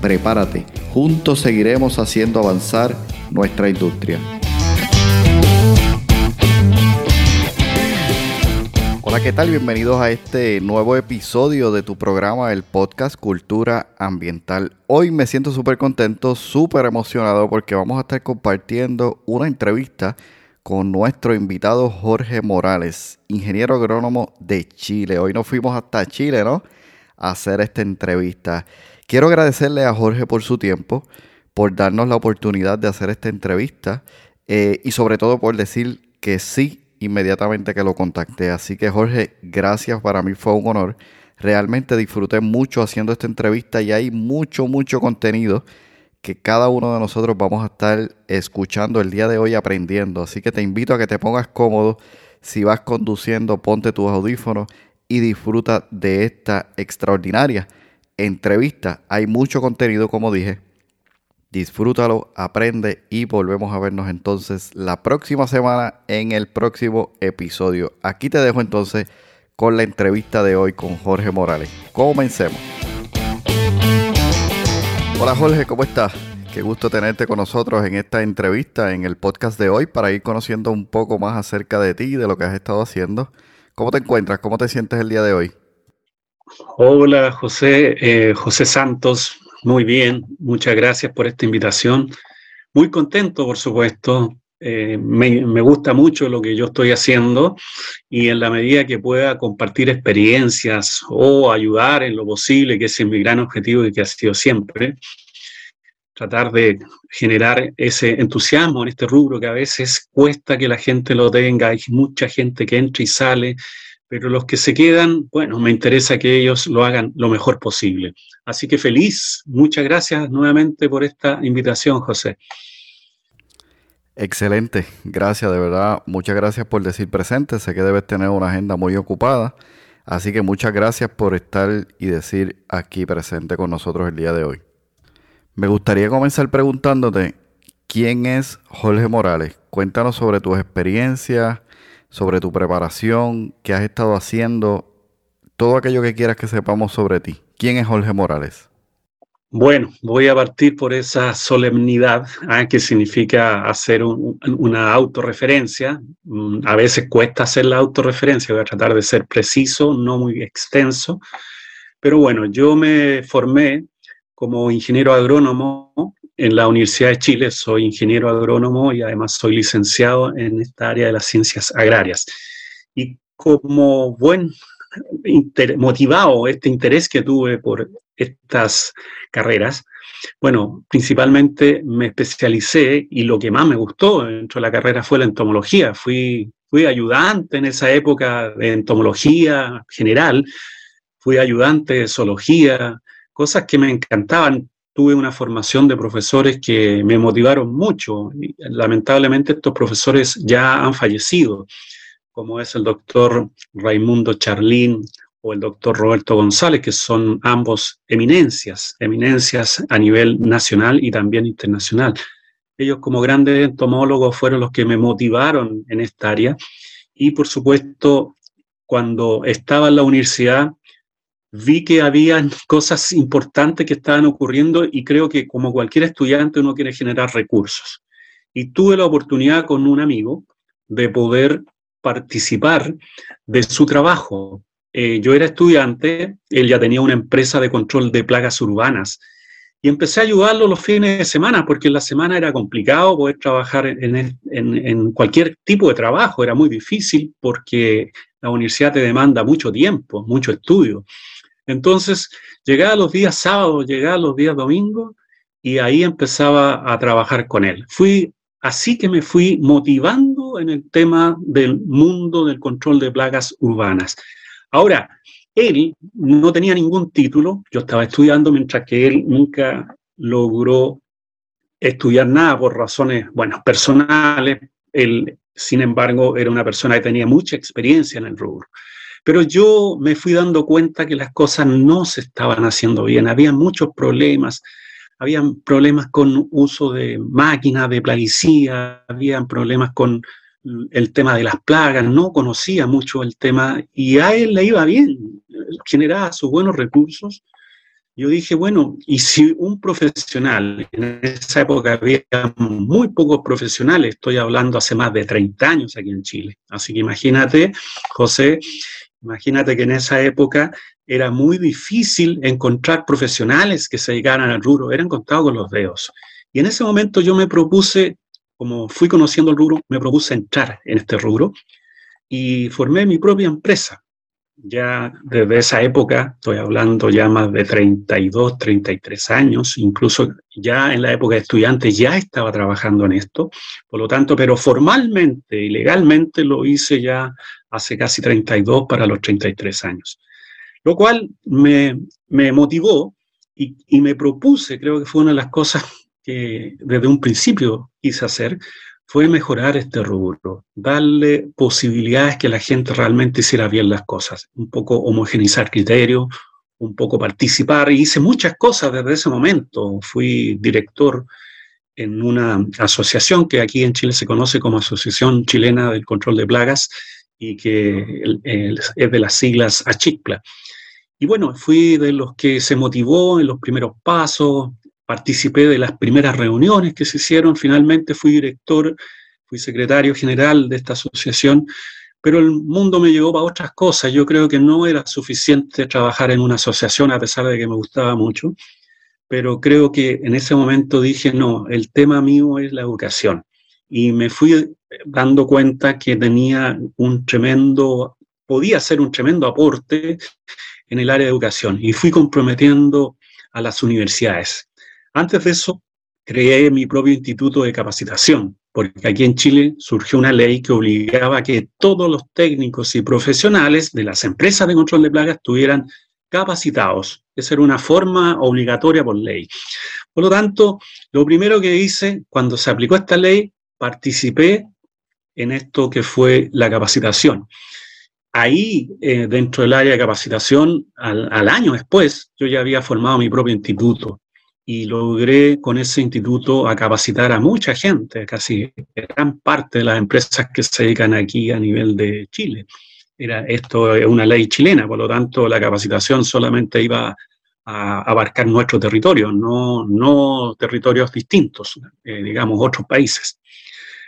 Prepárate, juntos seguiremos haciendo avanzar nuestra industria. Hola, ¿qué tal? Bienvenidos a este nuevo episodio de tu programa, el podcast Cultura Ambiental. Hoy me siento súper contento, súper emocionado porque vamos a estar compartiendo una entrevista con nuestro invitado Jorge Morales, ingeniero agrónomo de Chile. Hoy nos fuimos hasta Chile, ¿no? A hacer esta entrevista. Quiero agradecerle a Jorge por su tiempo, por darnos la oportunidad de hacer esta entrevista eh, y sobre todo por decir que sí inmediatamente que lo contacté. Así que Jorge, gracias, para mí fue un honor. Realmente disfruté mucho haciendo esta entrevista y hay mucho, mucho contenido que cada uno de nosotros vamos a estar escuchando el día de hoy aprendiendo. Así que te invito a que te pongas cómodo. Si vas conduciendo, ponte tus audífonos y disfruta de esta extraordinaria entrevista. Hay mucho contenido, como dije, disfrútalo, aprende y volvemos a vernos entonces la próxima semana en el próximo episodio. Aquí te dejo entonces con la entrevista de hoy con Jorge Morales. Comencemos. Hola Jorge, ¿cómo estás? Qué gusto tenerte con nosotros en esta entrevista, en el podcast de hoy, para ir conociendo un poco más acerca de ti y de lo que has estado haciendo. ¿Cómo te encuentras? ¿Cómo te sientes el día de hoy? Hola José, eh, José Santos, muy bien, muchas gracias por esta invitación. Muy contento, por supuesto. Eh, me, gusta mucho lo que yo estoy haciendo y en la medida que pueda compartir experiencias o ayudar en lo posible, que es mi gran objetivo y que ha sido siempre, tratar de generar ese entusiasmo en este rubro que a veces cuesta que la gente lo tenga, hay mucha gente que entra y sale, pero los que se quedan, bueno, me interesa que ellos lo hagan lo mejor posible. Así que feliz, muchas gracias nuevamente por esta invitación, José. Excelente, gracias, de verdad, muchas gracias por decir presente, sé que debes tener una agenda muy ocupada, así que muchas gracias por estar y decir aquí presente con nosotros el día de hoy. Me gustaría comenzar preguntándote, ¿quién es Jorge Morales? Cuéntanos sobre tus experiencias, sobre tu preparación, qué has estado haciendo, todo aquello que quieras que sepamos sobre ti. ¿Quién es Jorge Morales? Bueno, voy a partir por esa solemnidad, ¿ah? que significa hacer una autorreferencia. Mm, a veces cuesta hacer la autorreferencia, voy a tratar de ser preciso, no muy extenso. Pero bueno, yo me formé como ingeniero agrónomo en la Universidad de Chile, soy ingeniero agrónomo y además soy licenciado en esta área de las ciencias agrarias. Y como buen motivado este interés que tuve por estas carreras, bueno, principalmente me especialicé y lo que más me gustó dentro de la carrera fue la entomología. Fui, fui ayudante en esa época de entomología general, fui ayudante de zoología, cosas que me encantaban tuve una formación de profesores que me motivaron mucho. lamentablemente estos profesores ya han fallecido, como es el doctor Raimundo Charlín o el doctor Roberto González, que son ambos eminencias, eminencias a nivel nacional y también internacional. Ellos como grandes entomólogos fueron los que me motivaron en esta área y por supuesto cuando estaba en la universidad vi que había cosas importantes que estaban ocurriendo y creo que como cualquier estudiante uno quiere generar recursos. Y tuve la oportunidad con un amigo de poder participar de su trabajo. Eh, yo era estudiante, él ya tenía una empresa de control de plagas urbanas y empecé a ayudarlo los fines de semana porque en la semana era complicado poder trabajar en, en cualquier tipo de trabajo, era muy difícil porque la universidad te demanda mucho tiempo, mucho estudio. Entonces, llegaba los días sábados, llegaba los días domingos y ahí empezaba a trabajar con él. Fui así que me fui motivando en el tema del mundo del control de plagas urbanas. Ahora, él no tenía ningún título, yo estaba estudiando mientras que él nunca logró estudiar nada por razones, bueno, personales. Él, sin embargo, era una persona que tenía mucha experiencia en el rubro. Pero yo me fui dando cuenta que las cosas no se estaban haciendo bien, había muchos problemas, había problemas con uso de máquinas de plaguicida, había problemas con el tema de las plagas, no conocía mucho el tema y a él le iba bien, generaba sus buenos recursos. Yo dije, bueno, y si un profesional, en esa época había muy pocos profesionales, estoy hablando hace más de 30 años aquí en Chile, así que imagínate, José, imagínate que en esa época era muy difícil encontrar profesionales que se dedicaran al rubro, eran contados con los dedos. Y en ese momento yo me propuse como fui conociendo el rubro, me propuse entrar en este rubro y formé mi propia empresa. Ya desde esa época, estoy hablando ya más de 32, 33 años, incluso ya en la época de estudiante ya estaba trabajando en esto, por lo tanto, pero formalmente y legalmente lo hice ya hace casi 32 para los 33 años. Lo cual me, me motivó y, y me propuse, creo que fue una de las cosas que desde un principio quise hacer fue mejorar este rubro, darle posibilidades que la gente realmente hiciera bien las cosas, un poco homogenizar criterios, un poco participar, y hice muchas cosas desde ese momento. Fui director en una asociación que aquí en Chile se conoce como Asociación Chilena del Control de Plagas y que es de las siglas ACHICPLA. Y bueno, fui de los que se motivó en los primeros pasos, participé de las primeras reuniones que se hicieron, finalmente fui director, fui secretario general de esta asociación, pero el mundo me llevó para otras cosas. Yo creo que no era suficiente trabajar en una asociación a pesar de que me gustaba mucho, pero creo que en ese momento dije, no, el tema mío es la educación. Y me fui dando cuenta que tenía un tremendo, podía ser un tremendo aporte en el área de educación. Y fui comprometiendo a las universidades. Antes de eso, creé mi propio instituto de capacitación, porque aquí en Chile surgió una ley que obligaba a que todos los técnicos y profesionales de las empresas de control de plagas estuvieran capacitados. Esa era una forma obligatoria por ley. Por lo tanto, lo primero que hice cuando se aplicó esta ley, participé en esto que fue la capacitación. Ahí, eh, dentro del área de capacitación, al año después, yo ya había formado mi propio instituto y logré con ese instituto a capacitar a mucha gente, casi gran parte de las empresas que se dedican aquí a nivel de Chile. Era, esto es una ley chilena, por lo tanto la capacitación solamente iba a abarcar nuestro territorio, no, no territorios distintos, eh, digamos, otros países.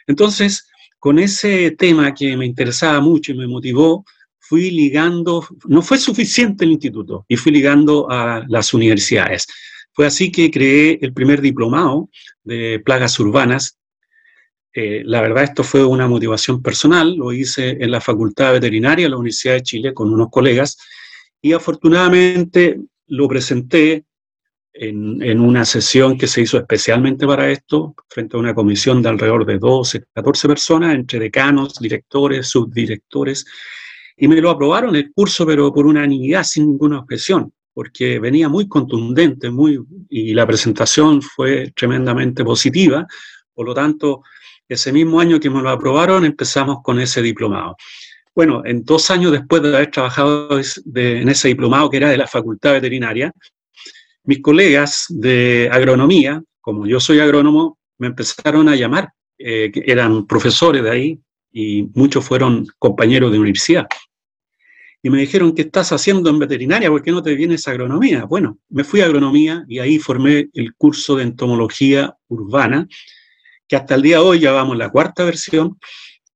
Entonces, con ese tema que me interesaba mucho y me motivó, fui ligando, no fue suficiente el instituto, y fui ligando a las universidades. Fue así que creé el primer diplomado de plagas urbanas. Eh, la verdad, esto fue una motivación personal, lo hice en la Facultad Veterinaria de la Universidad de Chile con unos colegas y afortunadamente lo presenté en, una sesión que se hizo especialmente para esto, frente a una comisión de alrededor de 12, 14 personas, entre decanos, directores, subdirectores, y me lo aprobaron el curso, pero por unanimidad, sin ninguna objeción porque venía muy contundente muy, y la presentación fue tremendamente positiva. Por lo tanto, ese mismo año que me lo aprobaron, empezamos con ese diplomado. Bueno, en dos años después de haber trabajado en ese diplomado que era de la Facultad Veterinaria, mis colegas de agronomía, como yo soy agrónomo, me empezaron a llamar, eh, eran profesores de ahí y muchos fueron compañeros de universidad y me dijeron, ¿qué estás haciendo en veterinaria? ¿Por qué no te vienes a agronomía? Bueno, me fui a agronomía y ahí formé el curso de entomología urbana, que hasta el día de hoy ya vamos la cuarta versión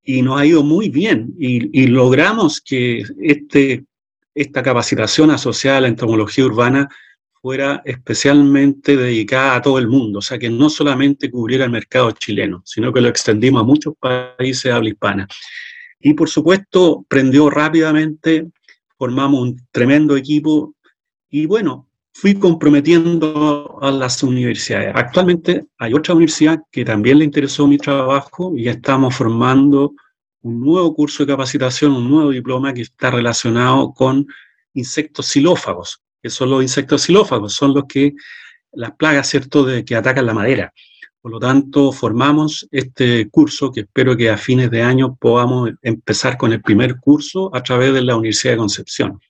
y nos ha ido muy bien y, logramos que este, esta capacitación asociada a la entomología urbana fuera especialmente dedicada a todo el mundo, o sea, que no solamente cubriera el mercado chileno, sino que lo extendimos a muchos países de habla hispana. Y por supuesto, prendió rápidamente formamos un tremendo equipo y bueno, fui comprometiendo a las universidades. Actualmente hay otra universidad que también le interesó mi trabajo y estamos formando un nuevo curso de capacitación, un nuevo diploma que está relacionado con insectos xilófagos. que son los insectos xilófagos? Son los que, las plagas, ¿cierto?, de, que atacan la madera. Por lo tanto, formamos este curso que espero que a fines de año podamos empezar con el primer curso a través de la Universidad de Concepción.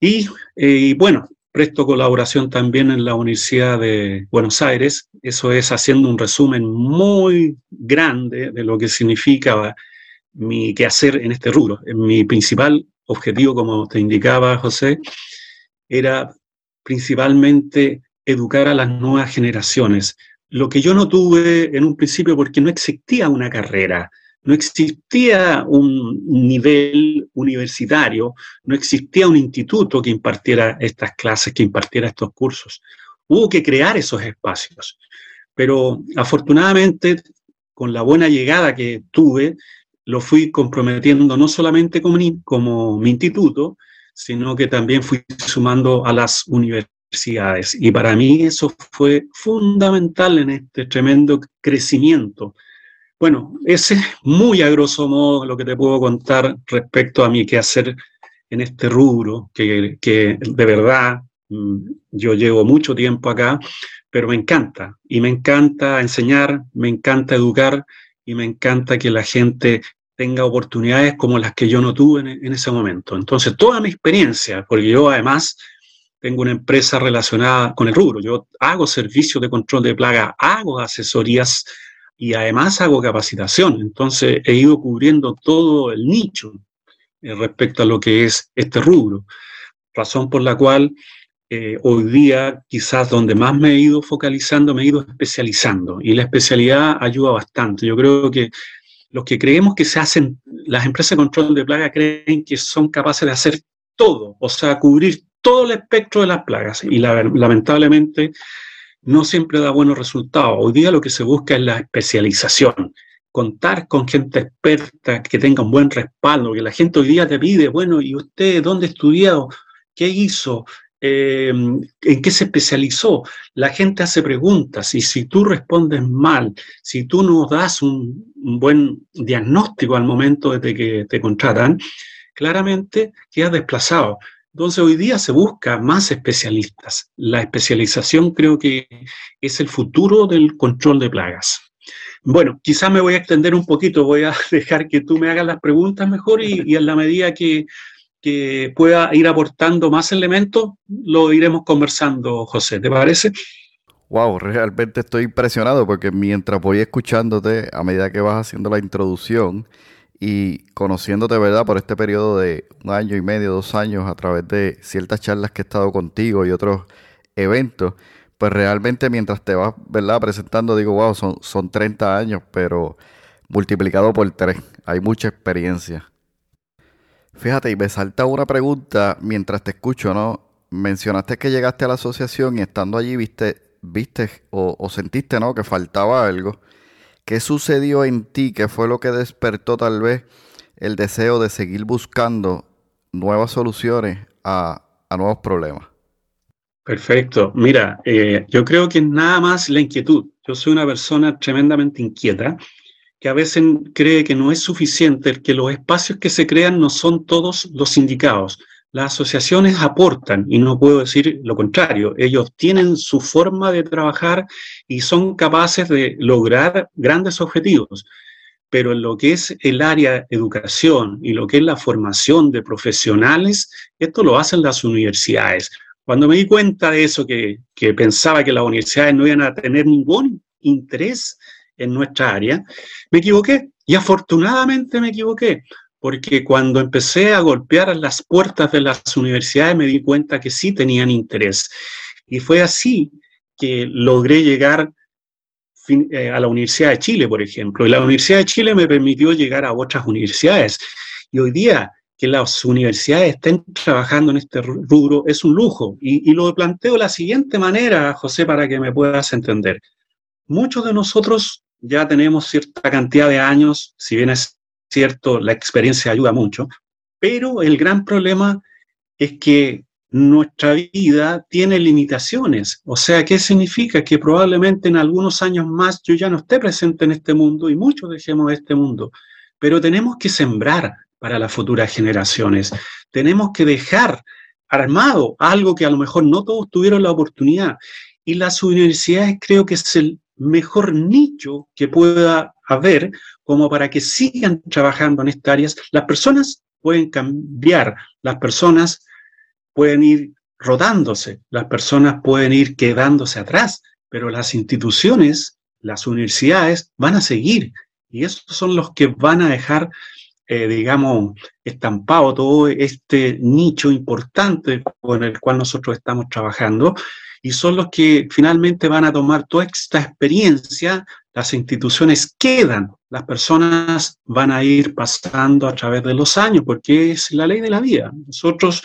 Y, eh, bueno, presto colaboración también en la Universidad de Buenos Aires. Eso es haciendo un resumen muy grande de lo que significa mi quehacer en este rubro. Mi principal objetivo, como te indicaba José, era principalmente educar a las nuevas generaciones lo que yo no tuve en un principio porque no existía una carrera, no existía un nivel universitario, no existía un instituto que impartiera estas clases, que impartiera estos cursos. Hubo que crear esos espacios. Pero afortunadamente, con la buena llegada que tuve, lo fui comprometiendo no solamente como mi, instituto, sino que también fui sumando a las universidades y para mí eso fue fundamental en este tremendo crecimiento. Bueno, ese es muy a grosso modo lo que te puedo contar respecto a mi quehacer en este rubro, que, que de verdad mm, yo llevo mucho tiempo acá, pero me encanta. Y me encanta enseñar, me encanta educar y me encanta que la gente tenga oportunidades como las que yo no tuve en, en ese momento. Entonces, toda mi experiencia, porque yo además tengo una empresa relacionada con el rubro. Yo hago servicios de control de plaga, hago asesorías y además hago capacitación. Entonces he ido cubriendo todo el nicho eh, respecto a lo que es este rubro. Razón por la cual eh, hoy día quizás donde más me he ido focalizando, me he ido especializando. Y la especialidad ayuda bastante. Yo creo que los que creemos que se hacen, las empresas de control de plaga creen que son capaces de hacer todo, o sea, cubrir todo el espectro de las plagas y lamentablemente no siempre da buenos resultados. Hoy día lo que se busca es la especialización, contar con gente experta que tenga un buen respaldo, que la gente hoy día te pide, bueno, ¿y usted dónde ha estudiado? ¿Qué hizo? Eh, ¿En qué se especializó? La gente hace preguntas y si tú respondes mal, si tú no das un, un buen diagnóstico al momento de que te contratan, claramente quedas desplazado. Entonces hoy día se busca más especialistas. La especialización creo que es el futuro del control de plagas. Bueno, quizás me voy a extender un poquito, voy a dejar que tú me hagas las preguntas mejor y, en la medida que, que, pueda ir aportando más elementos, lo iremos conversando, José. ¿Te parece? Wow, realmente estoy impresionado porque mientras voy escuchándote, a medida que vas haciendo la introducción, y conociéndote, ¿verdad? Por este periodo de un año y medio, dos años, a través de ciertas charlas que he estado contigo y otros eventos, pues realmente mientras te vas, ¿verdad? Presentando, digo, wow, son, son 30 años, pero multiplicado por tres. Hay mucha experiencia. Fíjate, y me salta una pregunta mientras te escucho, ¿no? Mencionaste que llegaste a la asociación y estando allí viste, viste o, o sentiste, ¿no? Que faltaba algo. ¿Qué sucedió en ti? ¿Qué fue lo que despertó tal vez el deseo de seguir buscando nuevas soluciones a, nuevos problemas? Perfecto. Mira, eh, yo creo que nada más la inquietud. Yo soy una persona tremendamente inquieta que a veces cree que no es suficiente, que los espacios que se crean no son todos los indicados. Las asociaciones aportan, y no puedo decir lo contrario, ellos tienen su forma de trabajar y son capaces de lograr grandes objetivos, pero en lo que es el área educación y lo que es la formación de profesionales, esto lo hacen las universidades. Cuando me di cuenta de eso, que, que pensaba que las universidades no iban a tener ningún interés en nuestra área, me equivoqué. Y afortunadamente me equivoqué, porque cuando empecé a golpear las puertas de las universidades me di cuenta que sí tenían interés. Y fue así que logré llegar eh, a la Universidad de Chile, por ejemplo. Y la Universidad de Chile me permitió llegar a otras universidades. Y hoy día que las universidades estén trabajando en este rubro es un lujo. Y, y lo planteo de la siguiente manera, José, para que me puedas entender. Muchos de nosotros ya tenemos cierta cantidad de años, si bien es cierto, la experiencia ayuda mucho, pero el gran problema es que nuestra vida tiene limitaciones. O sea, ¿qué significa? Que probablemente en algunos años más yo ya no esté presente en este mundo y muchos dejemos este mundo. Pero tenemos que sembrar para las futuras generaciones. Tenemos que dejar armado algo que a lo mejor no todos tuvieron la oportunidad. Y las universidades creo que es el mejor nicho que pueda haber como para que sigan trabajando en estas áreas. Las personas pueden cambiar, las personas pueden ir rodándose, las personas pueden ir quedándose atrás, pero las instituciones, las universidades van a seguir y esos son los que van a dejar, eh, digamos, estampado todo este nicho importante con el cual nosotros estamos trabajando y son los que finalmente van a tomar toda esta experiencia, las instituciones quedan, las personas van a ir pasando a través de los años, porque es la ley de la vida. Nosotros,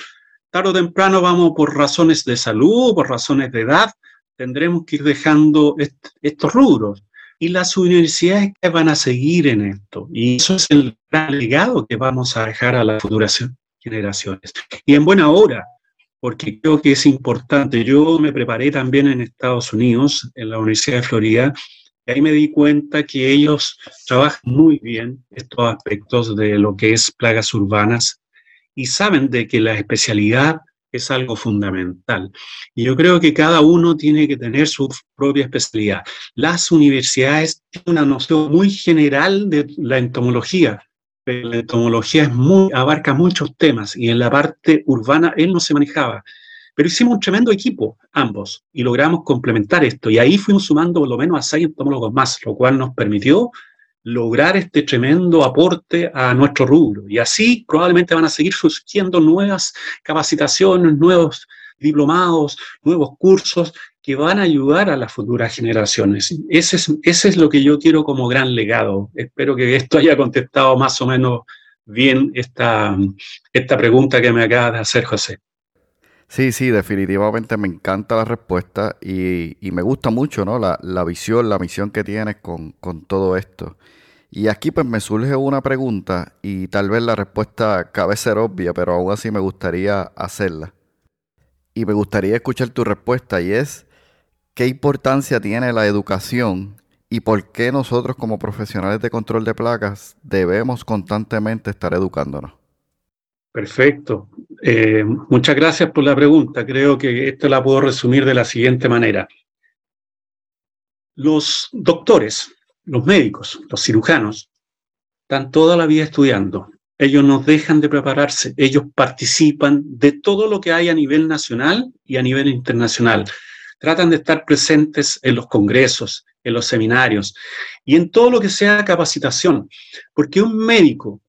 tarde o temprano, vamos por razones de salud, por razones de edad, tendremos que ir dejando estos rubros. Y las universidades van a seguir en esto. Y eso es el gran legado que vamos a dejar a las futuras generaciones. Y en buena hora, porque creo que es importante. Yo me preparé también en Estados Unidos, en la Universidad de Florida, y ahí me di cuenta que ellos trabajan muy bien estos aspectos de lo que es plagas urbanas y saben de que la especialidad es algo fundamental. Y yo creo que cada uno tiene que tener su propia especialidad. Las universidades tienen una noción muy general de la entomología, la entomología abarca muchos temas y en la parte urbana él no se manejaba. Pero hicimos un tremendo equipo, ambos, y logramos complementar esto. Y ahí fuimos sumando por lo menos a seis entomólogos más, lo cual nos permitió lograr este tremendo aporte a nuestro rubro. Y así probablemente van a seguir surgiendo nuevas capacitaciones, nuevos diplomados, nuevos cursos que van a ayudar a las futuras generaciones. Ese es, lo que yo quiero como gran legado. Espero que esto haya contestado más o menos bien esta, esta pregunta que me acaba de hacer José. Sí, sí, definitivamente me encanta la respuesta y, me gusta mucho ¿no? la, la, visión, la misión que tienes con, con, todo esto. Y aquí pues me surge una pregunta y tal vez la respuesta cabe ser obvia, pero aún así me gustaría hacerla. Y me gustaría escuchar tu respuesta y es, ¿Qué importancia tiene la educación y por qué nosotros como profesionales de control de placas debemos constantemente estar educándonos? Perfecto. Eh, muchas gracias por la pregunta. Creo que esto la puedo resumir de la siguiente manera. Los doctores, los médicos, los cirujanos, están toda la vida estudiando. Ellos nos dejan de prepararse, ellos participan de todo lo que hay a nivel nacional y a nivel internacional tratan de estar presentes en los congresos, en los seminarios y en todo lo que sea capacitación, porque un médico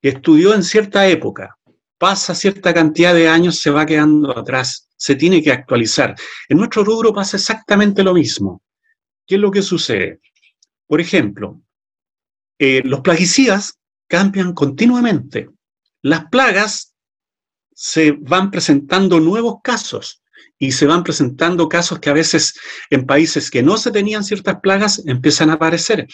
que estudió en cierta época, pasa cierta cantidad de años, se va quedando atrás, se tiene que actualizar. En nuestro rubro pasa exactamente lo mismo. ¿Qué es lo que sucede? Por ejemplo, eh, los plaguicidas cambian continuamente. Las plagas se van presentando nuevos casos y se van presentando casos que a veces en países que no se tenían ciertas plagas empiezan a aparecer.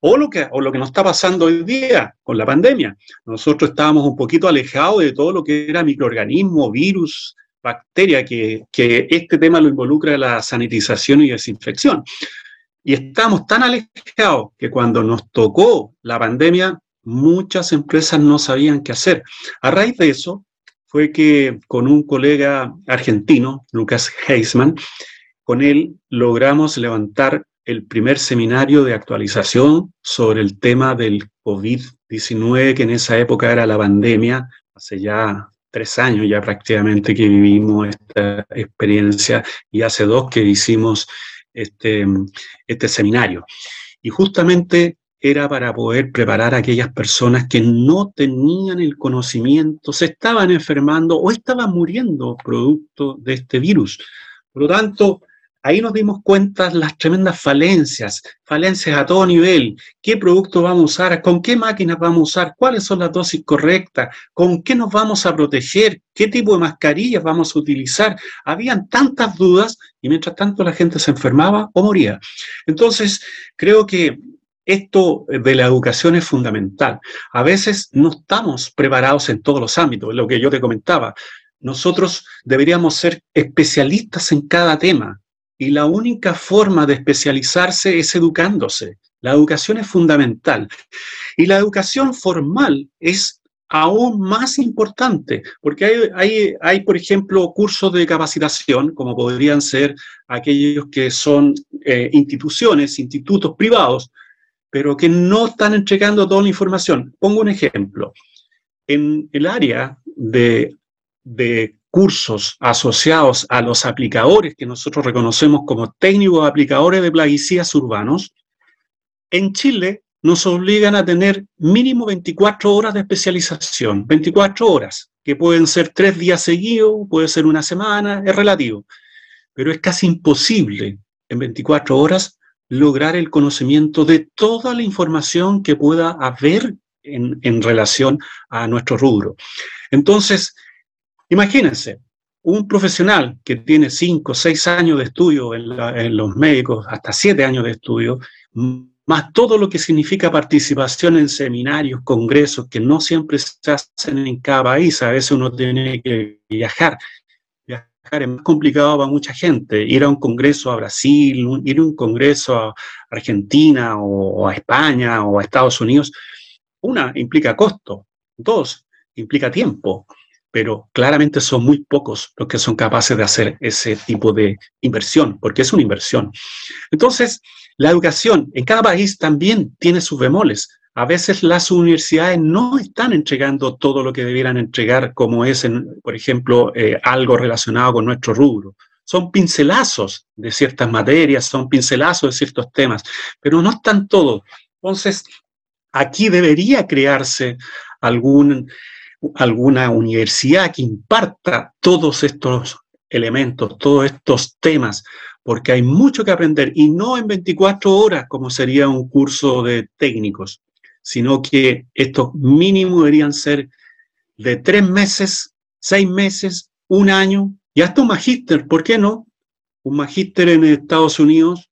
O lo, que, o lo que nos está pasando hoy día con la pandemia. Nosotros estábamos un poquito alejados de todo lo que era microorganismo, virus, bacteria, que, que este tema lo involucra la sanitización y desinfección. Y estamos tan alejados que cuando nos tocó la pandemia, muchas empresas no sabían qué hacer. A raíz de eso, fue que con un colega argentino, Lucas Heisman, con él logramos levantar el primer seminario de actualización sobre el tema del COVID-19, que en esa época era la pandemia, hace ya tres años ya prácticamente que vivimos esta experiencia y hace dos que hicimos este, este seminario. Y justamente era para poder preparar a aquellas personas que no tenían el conocimiento, se estaban enfermando o estaban muriendo producto de este virus. Por lo tanto, ahí nos dimos cuenta las tremendas falencias, falencias a todo nivel, qué producto vamos a usar, con qué máquinas vamos a usar, cuáles son las dosis correctas, con qué nos vamos a proteger, qué tipo de mascarillas vamos a utilizar. Habían tantas dudas y mientras tanto la gente se enfermaba o moría. Entonces, creo que esto de la educación es fundamental. A veces no estamos preparados en todos los ámbitos, lo que yo te comentaba. Nosotros deberíamos ser especialistas en cada tema y la única forma de especializarse es educándose. La educación es fundamental. Y la educación formal es aún más importante, porque hay, hay, hay, por ejemplo, cursos de capacitación, como podrían ser aquellos que son eh, instituciones, institutos privados, pero que no están entregando toda la información. Pongo un ejemplo. En el área de, de cursos asociados a los aplicadores que nosotros reconocemos como técnicos aplicadores de plaguicidas urbanos, en Chile nos obligan a tener mínimo 24 horas de especialización, 24 horas, que pueden ser tres días seguidos, puede ser una semana, es relativo, pero es casi imposible en 24 horas lograr el conocimiento de toda la información que pueda haber en, en relación a nuestro rubro. Entonces, imagínense, un profesional que tiene 5 o 6 años de estudio en, en los médicos, hasta 7 años de estudio, más todo lo que significa participación en seminarios, congresos, que no siempre se hacen en cada país, a veces uno tiene que viajar. Viajar es más complicado para mucha gente, ir a un congreso a Brasil, ir a un congreso a Argentina o, a España o a Estados Unidos. Una, implica costo. Dos, implica tiempo pero claramente son muy pocos los que son capaces de hacer ese tipo de inversión, porque es una inversión. Entonces, la educación en cada país también tiene sus bemoles. A veces las universidades no están entregando todo lo que debieran entregar, como es, por ejemplo, eh, algo relacionado con nuestro rubro. Son pincelazos de ciertas materias, son pincelazos de ciertos temas, pero no están todos. Entonces, aquí debería crearse algún, alguna universidad que imparta todos estos elementos, todos estos temas, porque hay mucho que aprender y no en 24 horas como sería un curso de técnicos, sino que estos mínimos deberían ser de tres meses, seis meses, un año y hasta un magíster, ¿por qué no? Un magíster en Estados Unidos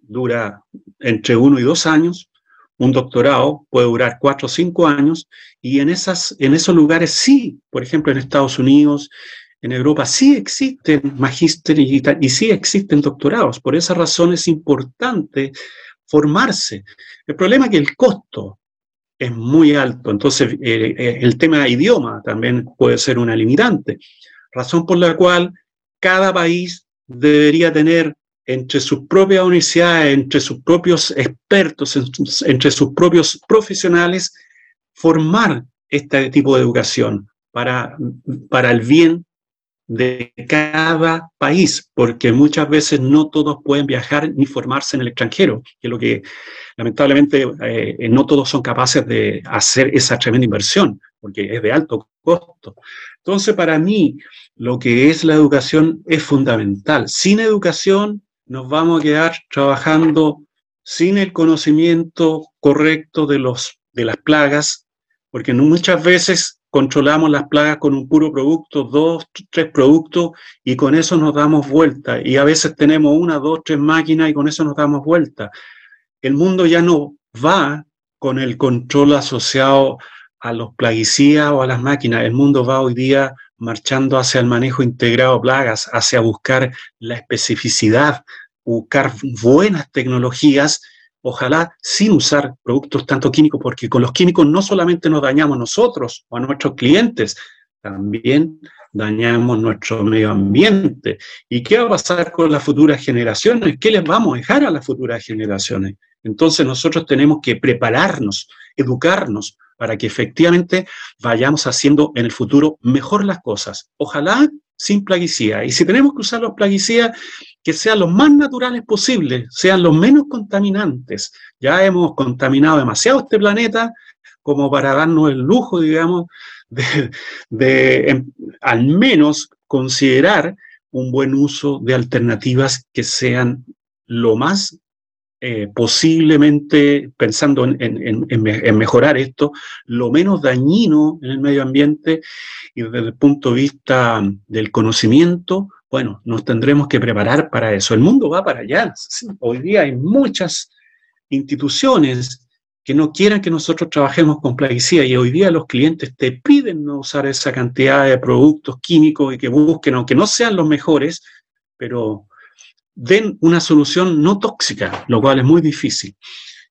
dura entre uno y dos años, un doctorado puede durar cuatro o cinco años y en, esas, en esos lugares sí, por ejemplo en Estados Unidos, en Europa sí existen magísteres y, sí existen doctorados. Por esa razón es importante formarse. El problema es que el costo es muy alto. Entonces, eh, eh, el tema de idioma también puede ser una limitante. Razón por la cual cada país debería tener entre sus propias universidades, entre sus propios expertos, entre sus propios profesionales, formar este tipo de educación para, para el bien de cada país, porque muchas veces no todos pueden viajar ni formarse en el extranjero, que es lo que lamentablemente eh, no todos son capaces de hacer esa tremenda inversión, porque es de alto costo. Entonces, para mí, lo que es la educación es fundamental. Sin educación nos vamos a quedar trabajando sin el conocimiento correcto de, los, de las plagas, porque muchas veces controlamos las plagas con un puro producto, dos, tres productos, y con eso nos damos vuelta. Y a veces tenemos una, dos, tres máquinas y con eso nos damos vuelta. El mundo ya no va con el control asociado a los plaguicidas o a las máquinas. El mundo va hoy día marchando hacia el manejo integrado de plagas, hacia buscar la especificidad, buscar buenas tecnologías ojalá sin usar productos tanto químicos, porque con los químicos no solamente nos dañamos nosotros o a nuestros clientes, también dañamos nuestro medio ambiente. ¿Y qué va a pasar con las futuras generaciones? ¿Qué les vamos a dejar a las futuras generaciones? Entonces nosotros tenemos que prepararnos, educarnos para que efectivamente vayamos haciendo en el futuro mejor las cosas. Ojalá sin plaguicida. Y si tenemos que usar los plaguicidas, que sean los más naturales posibles, sean los menos contaminantes. Ya hemos contaminado demasiado este planeta como para darnos el lujo, digamos, de, em, al menos considerar un buen uso de alternativas que sean lo más eh, posiblemente, pensando en, mejorar esto, lo menos dañino en el medio ambiente y desde el punto de vista del conocimiento, bueno, nos tendremos que preparar para eso. El mundo va para allá. Hoy día hay muchas instituciones que no quieran que nosotros trabajemos con plaguicida y hoy día los clientes te piden no usar esa cantidad de productos químicos y que busquen, aunque no sean los mejores, pero den una solución no tóxica, lo cual es muy difícil.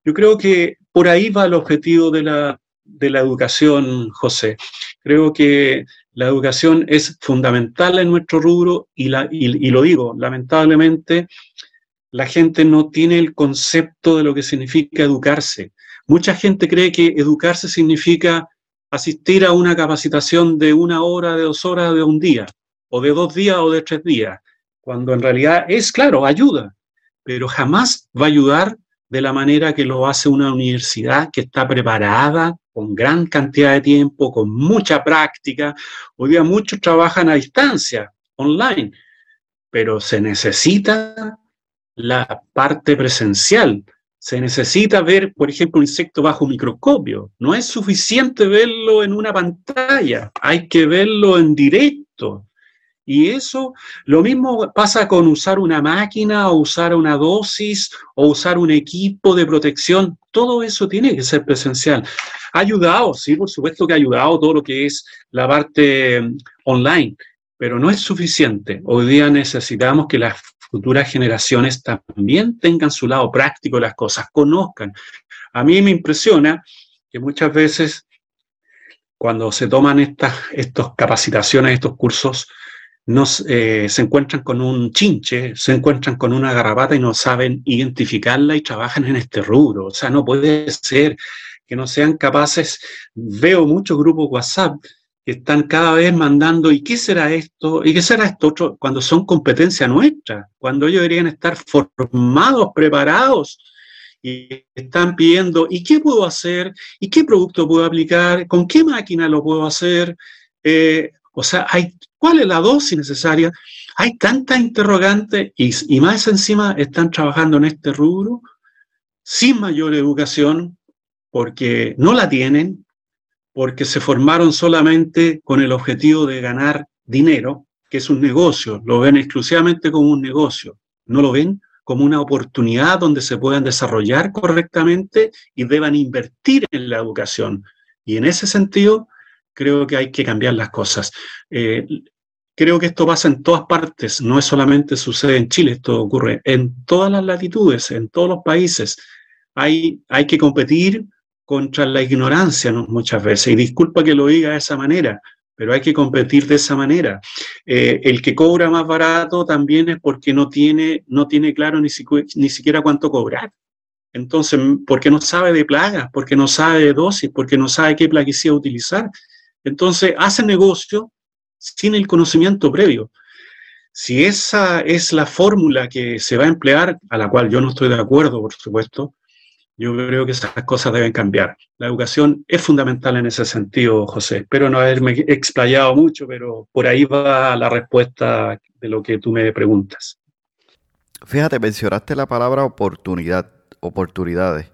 Yo creo que por ahí va el objetivo de la, de la educación, José. Creo que la educación es fundamental en nuestro rubro y, la, y, lo digo, lamentablemente, la gente no tiene el concepto de lo que significa educarse. Mucha gente cree que educarse significa asistir a una capacitación de una hora, de dos horas, de un día, o de dos días o de tres días, cuando en realidad es, claro, ayuda, pero jamás va a ayudar de la manera que lo hace una universidad que está preparada con gran cantidad de tiempo, con mucha práctica. Hoy día muchos trabajan a distancia, online, pero se necesita la parte presencial. Se necesita ver, por ejemplo, un insecto bajo microscopio. No es suficiente verlo en una pantalla, hay que verlo en directo. Y eso, lo mismo pasa con usar una máquina o usar una dosis o usar un equipo de protección. Todo eso tiene que ser presencial. Ha ayudado, sí, por supuesto que ha ayudado todo lo que es la parte mm, online, pero no es suficiente. Hoy día necesitamos que las futuras generaciones también tengan su lado práctico las cosas, conozcan. A mí me impresiona que muchas veces cuando se toman estas capacitaciones, estos cursos, eh, se encuentran con un chinche, se encuentran con una garrapata y no saben identificarla y trabajan en este rubro. O sea, no puede ser que no sean capaces. Veo muchos grupos WhatsApp que están cada vez mandando, ¿y qué será esto? ¿Y qué será esto otro? Cuando son competencia nuestra, cuando ellos deberían estar formados, preparados y están pidiendo, ¿y qué puedo hacer? ¿Y qué producto puedo aplicar? ¿Con qué máquina lo puedo hacer? Eh, o sea, hay, ¿cuál es la dosis necesaria? Hay tantas interrogantes y, y más encima están trabajando en este rubro sin mayor educación porque no la tienen, porque se formaron solamente con el objetivo de ganar dinero, que es un negocio, lo ven exclusivamente como un negocio, no lo ven como una oportunidad donde se puedan desarrollar correctamente y deban invertir en la educación. Y en ese sentido, creo que hay que cambiar las cosas. Eh, creo que esto pasa en todas partes, no es solamente sucede en Chile, esto ocurre en todas las latitudes, en todos los países. Hay, hay que competir contra la ignorancia muchas veces, y disculpa que lo diga de esa manera, pero hay que competir de esa manera. Eh, el que cobra más barato también es porque no tiene, no tiene claro ni, ni siquiera cuánto cobrar. Entonces, porque no sabe de plagas, porque no sabe de dosis, porque no sabe qué plaguicida utilizar. Entonces, hace negocio sin el conocimiento previo. Si esa es la fórmula que se va a emplear, a la cual yo no estoy de acuerdo, por supuesto, yo creo que esas cosas deben cambiar. La educación es fundamental en ese sentido, José. Espero no haberme explayado mucho, pero por ahí va la respuesta de lo que tú me preguntas. Fíjate, mencionaste la palabra oportunidad, oportunidades.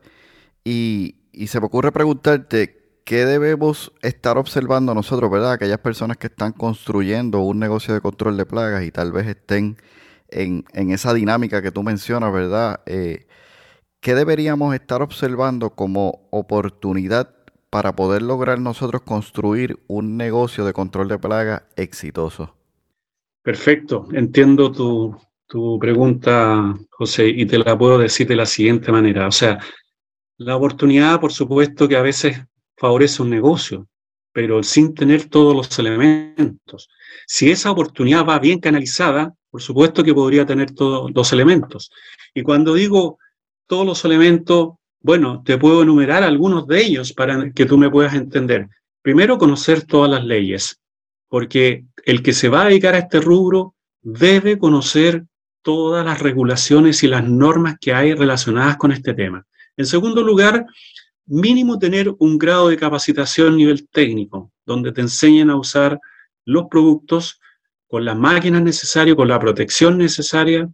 Y, y se me ocurre preguntarte, ¿qué debemos estar observando nosotros, verdad? Aquellas personas que están construyendo un negocio de control de plagas y tal vez estén en, esa dinámica que tú mencionas, ¿verdad? Eh, ¿Qué deberíamos estar observando como oportunidad para poder lograr nosotros construir un negocio de control de plagas exitoso? Perfecto, entiendo tu, tu pregunta, José, y te la puedo decir de la siguiente manera. O sea, la oportunidad, por supuesto, que a veces favorece un negocio, pero sin tener todos los elementos. Si esa oportunidad va bien canalizada, por supuesto que podría tener todos los elementos. Y cuando digo todos los elementos, bueno, te puedo enumerar algunos de ellos para que tú me puedas entender. Primero, conocer todas las leyes, porque el que se va a dedicar a este rubro debe conocer todas las regulaciones y las normas que hay relacionadas con este tema. En segundo lugar, mínimo tener un grado de capacitación nivel técnico, donde te enseñen a usar los productos con las máquinas necesarias, con la protección necesaria,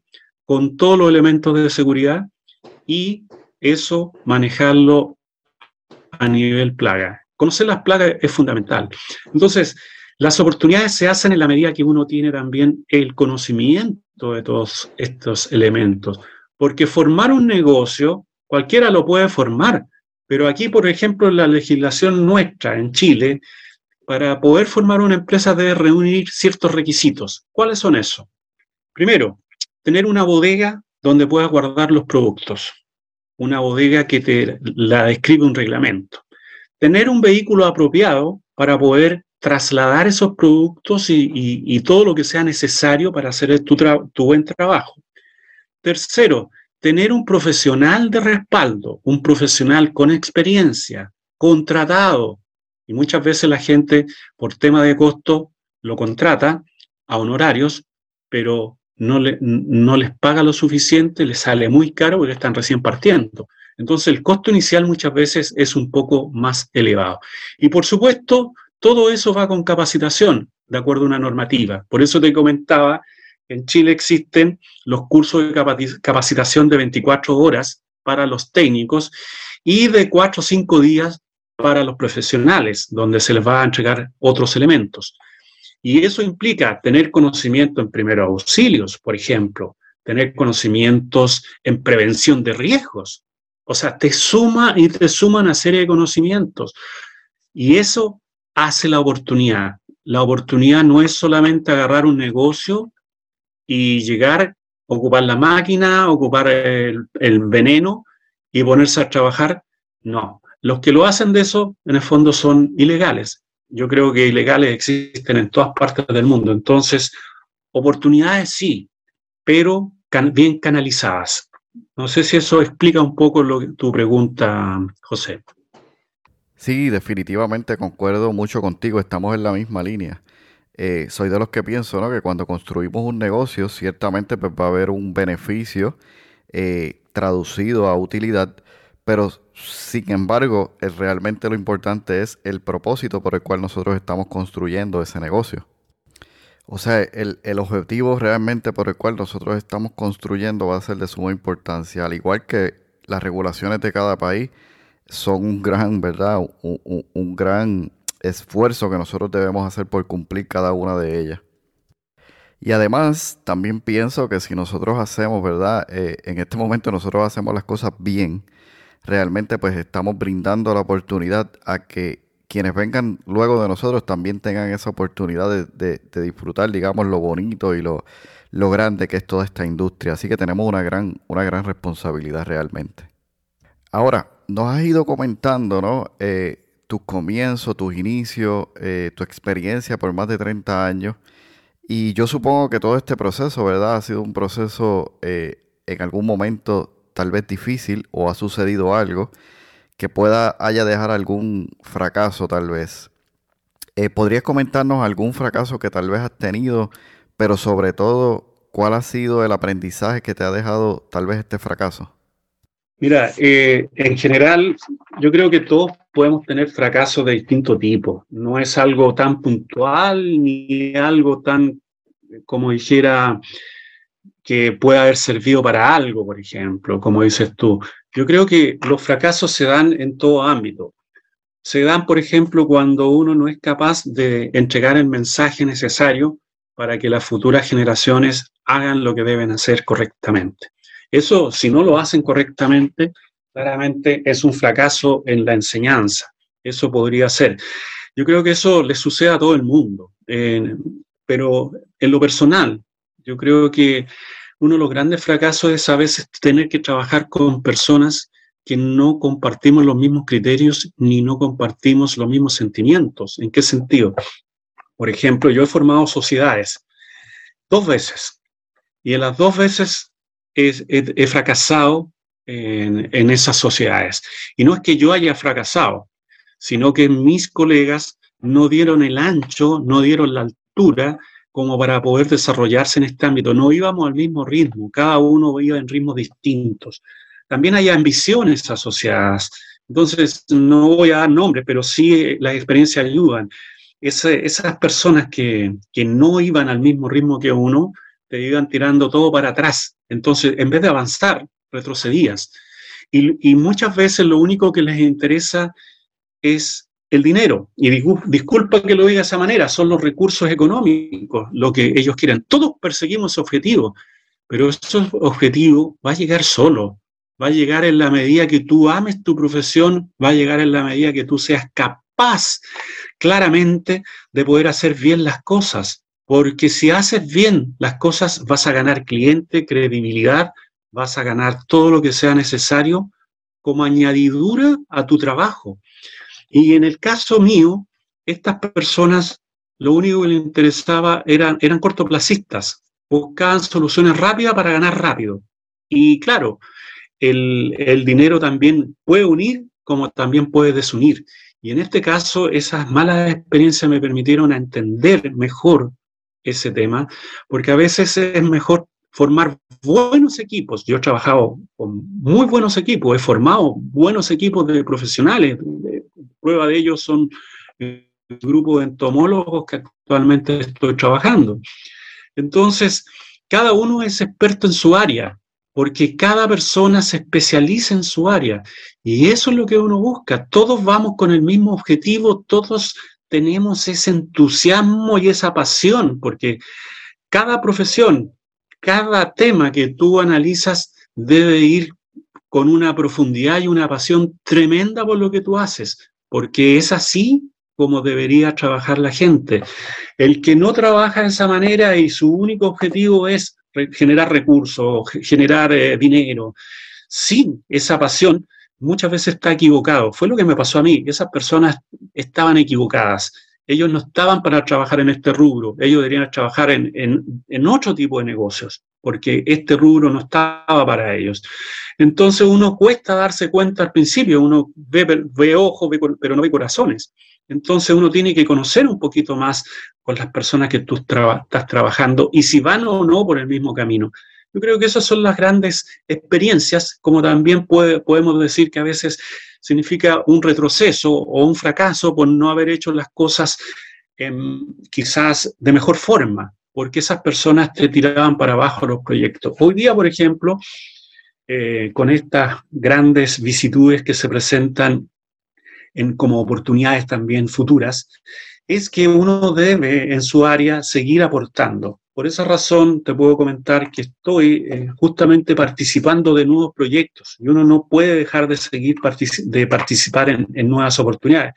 con todos los elementos de seguridad y eso manejarlo a nivel plaga. Conocer las plagas es fundamental. Entonces, las oportunidades se hacen en la medida que uno tiene también el conocimiento de todos estos elementos, porque formar un negocio, cualquiera lo puede formar, pero aquí, por ejemplo, la legislación nuestra en Chile, para poder formar una empresa debe reunir ciertos requisitos. ¿Cuáles son esos? Primero, tener una bodega donde puedas guardar los productos. Una bodega que te la describe un reglamento. tener un vehículo apropiado para poder trasladar esos productos y, todo lo que sea necesario para hacer tu, tu buen trabajo. Tercero, tener un profesional de respaldo, un profesional con experiencia, contratado. Y muchas veces la gente, por tema de costo, lo contrata a honorarios, pero no, le, no les paga lo suficiente, les sale muy caro porque están recién partiendo. Entonces el costo inicial muchas veces es un poco más elevado. Y por supuesto, todo eso va con capacitación, de acuerdo a una normativa. Por eso te comentaba, en Chile existen los cursos de capacitación de 24 horas para los técnicos y de 4 o 5 días para los profesionales, donde se les va a entregar otros elementos. Y eso implica tener conocimiento en primeros auxilios, por ejemplo, tener conocimientos en prevención de riesgos, o sea, te suma y te suma una serie de conocimientos. Y eso hace la oportunidad. La oportunidad no es solamente agarrar un negocio y llegar, ocupar la máquina, ocupar el, veneno y ponerse a trabajar. No, los que lo hacen de eso, en el fondo, son ilegales. Yo creo que ilegales existen en todas partes del mundo. Entonces, oportunidades sí, pero bien canalizadas. No sé si eso explica un poco lo, tu pregunta, José. Sí, definitivamente concuerdo mucho contigo, estamos en la misma línea. Eh, soy de los que pienso ¿no? que cuando construimos un negocio, ciertamente pues, va a haber un beneficio eh, traducido a utilidad, pero sin embargo, realmente lo importante es el propósito por el cual nosotros estamos construyendo ese negocio. O sea, el, objetivo realmente por el cual nosotros estamos construyendo va a ser de suma importancia, al igual que las regulaciones de cada país son un gran, ¿verdad? Un, gran esfuerzo que nosotros debemos hacer por cumplir cada una de ellas. Y además, también pienso que si nosotros hacemos, ¿verdad? Eh, en este momento nosotros hacemos las cosas bien, realmente pues estamos brindando la oportunidad a que quienes vengan luego de nosotros también tengan esa oportunidad de, disfrutar, digamos, lo bonito y lo, lo, grande que es toda esta industria. Así que tenemos una gran, una gran responsabilidad realmente. Ahora, nos has ido comentando, ¿no? Eh, tus comienzos, tus inicios, eh, tu experiencia por más de 30 años. Y yo supongo que todo este proceso, ¿verdad? Ha sido un proceso eh, en algún momento tal vez difícil o ha sucedido algo que pueda haya dejar algún fracaso tal vez. Eh, ¿Podrías comentarnos algún fracaso que tal vez has tenido, pero sobre todo, cuál ha sido el aprendizaje que te ha dejado tal vez este fracaso? Mira, en general, yo creo que todos podemos tener fracasos de distinto tipo. No es algo tan puntual ni algo tan, como dijera, que pueda haber servido para algo, por ejemplo, como dices tú. Yo creo que los fracasos se dan en todo ámbito. Se dan, por ejemplo, cuando uno no es capaz de entregar el mensaje necesario para que las futuras generaciones hagan lo que deben hacer correctamente. Eso, si no lo hacen correctamente, claramente es un fracaso en la enseñanza. Eso podría ser. Yo creo que eso le sucede a todo el mundo. pero en lo personal, yo creo que uno de los grandes fracasos es a veces tener que trabajar con personas que no compartimos los mismos criterios ni no compartimos los mismos sentimientos. ¿En qué sentido? Por ejemplo, yo he formado sociedades dos veces y en las dos veces he, fracasado en, esas sociedades. Y no es que yo haya fracasado, sino que mis colegas no dieron el ancho, no dieron la altura como para poder desarrollarse en este ámbito. No íbamos al mismo ritmo, cada uno iba en ritmos distintos. También hay ambiciones asociadas. Entonces, no voy a dar nombres, pero sí las experiencias ayudan. esas personas que, que, no iban al mismo ritmo que uno, te iban tirando todo para atrás. Entonces, en vez de avanzar, retrocedías. Y, muchas veces lo único que les interesa es el dinero. Y disculpa que lo diga de esa manera, son los recursos económicos lo que ellos quieren. Todos perseguimos objetivos, pero ese objetivo va a llegar solo. Va a llegar en la medida que tú ames tu profesión, va a llegar en la medida que tú seas capaz claramente de poder hacer bien las cosas. Porque si haces bien las cosas, vas a ganar cliente, credibilidad, vas a ganar todo lo que sea necesario como añadidura a tu trabajo. Y en el caso mío, estas personas lo único que les interesaba eran, eran cortoplacistas, buscaban soluciones rápidas para ganar rápido. Y claro, el, el dinero también puede unir como también puede desunir. Y en este caso, esas malas experiencias me permitieron entender mejor ese tema, porque a veces es mejor formar buenos equipos. Yo he trabajado con muy buenos equipos, he formado buenos equipos de profesionales. Prueba de ellos son el grupo de entomólogos que actualmente estoy trabajando. Entonces, cada uno es experto en su área, porque cada persona se especializa en su área. Y eso es lo que uno busca. Todos vamos con el mismo objetivo, todos tenemos ese entusiasmo y esa pasión, porque cada profesión, cada tema que tú analizas debe ir con una profundidad y una pasión tremenda por lo que tú haces, porque es así como debería trabajar la gente. El que no trabaja de esa manera y su único objetivo es generar recursos, generar eh, dinero, sin esa pasión, muchas veces está equivocado. Fue lo que me pasó a mí. Esas personas estaban equivocadas. Ellos no estaban para trabajar en este rubro. Ellos deberían trabajar en, en, otro tipo de negocios, porque este rubro no estaba para ellos. Entonces uno cuesta darse cuenta al principio. Uno ve, ve ojos, pero no ve corazones. Entonces uno tiene que conocer un poquito más con las personas que tú estás trabajando y si van o no por el mismo camino. Yo creo que esas son las grandes experiencias, como también podemos decir que a veces significa un retroceso o un fracaso por no haber hecho las cosas em, quizás de mejor forma, porque esas personas te tiraban para abajo los proyectos. Hoy día, por ejemplo, eh, con estas grandes vicitudes que se presentan en, como oportunidades también futuras, es que uno debe en su área seguir aportando. Por esa razón te puedo comentar que estoy eh, justamente participando de nuevos proyectos y uno no puede dejar de seguir de participar en, en, nuevas oportunidades.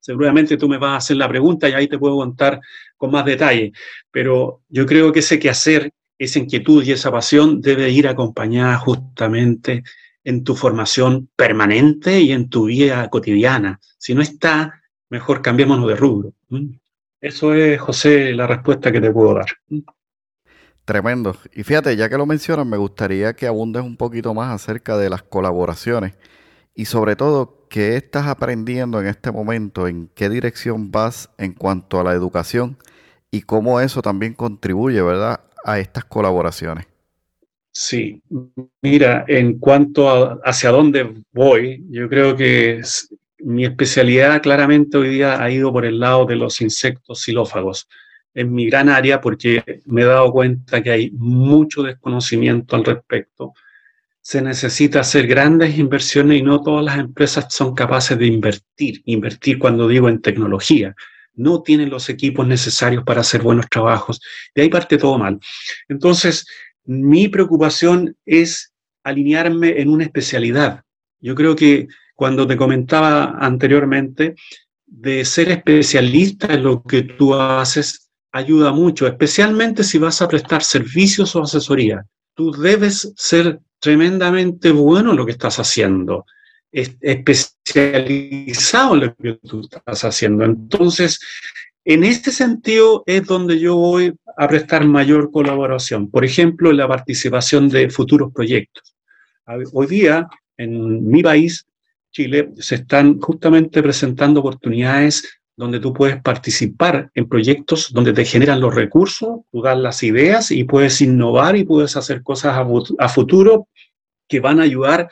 Seguramente tú me vas a hacer la pregunta y ahí te puedo contar con más detalle, pero yo creo que ese quehacer, esa inquietud y esa pasión debe ir acompañada justamente en tu formación permanente y en tu vida cotidiana. Si no está, mejor cambiémonos de rubro. Eso es, José, la respuesta que te puedo dar. Tremendo. Y fíjate, ya que lo mencionas, me gustaría que abundes un poquito más acerca de las colaboraciones y sobre todo, ¿qué estás aprendiendo en este momento? ¿En qué dirección vas en cuanto a la educación? Y cómo eso también contribuye, ¿verdad?, a estas colaboraciones. Sí, mira, en cuanto a hacia dónde voy, yo creo que mi especialidad claramente hoy día ha ido por el lado de los insectos xilófagos. Es mi gran área porque me he dado cuenta que hay mucho desconocimiento al respecto. Se necesita hacer grandes inversiones y no todas las empresas son capaces de invertir. Invertir cuando digo en tecnología. No tienen los equipos necesarios para hacer buenos trabajos. De ahí parte todo mal. Entonces, mi preocupación es alinearme en una especialidad. Yo creo que cuando te comentaba anteriormente, de ser especialista en lo que tú haces ayuda mucho, especialmente si vas a prestar servicios o asesoría. Tú debes ser tremendamente bueno en lo que estás haciendo, especializado en lo que tú estás haciendo. Entonces, en este sentido es donde yo voy a prestar mayor colaboración. Por ejemplo, en la participación de futuros proyectos. Hoy día, en mi país, Chile, se están justamente presentando oportunidades donde tú puedes participar en proyectos donde te generan los recursos, tú das las ideas y puedes innovar y puedes hacer cosas a, futuro que van a ayudar.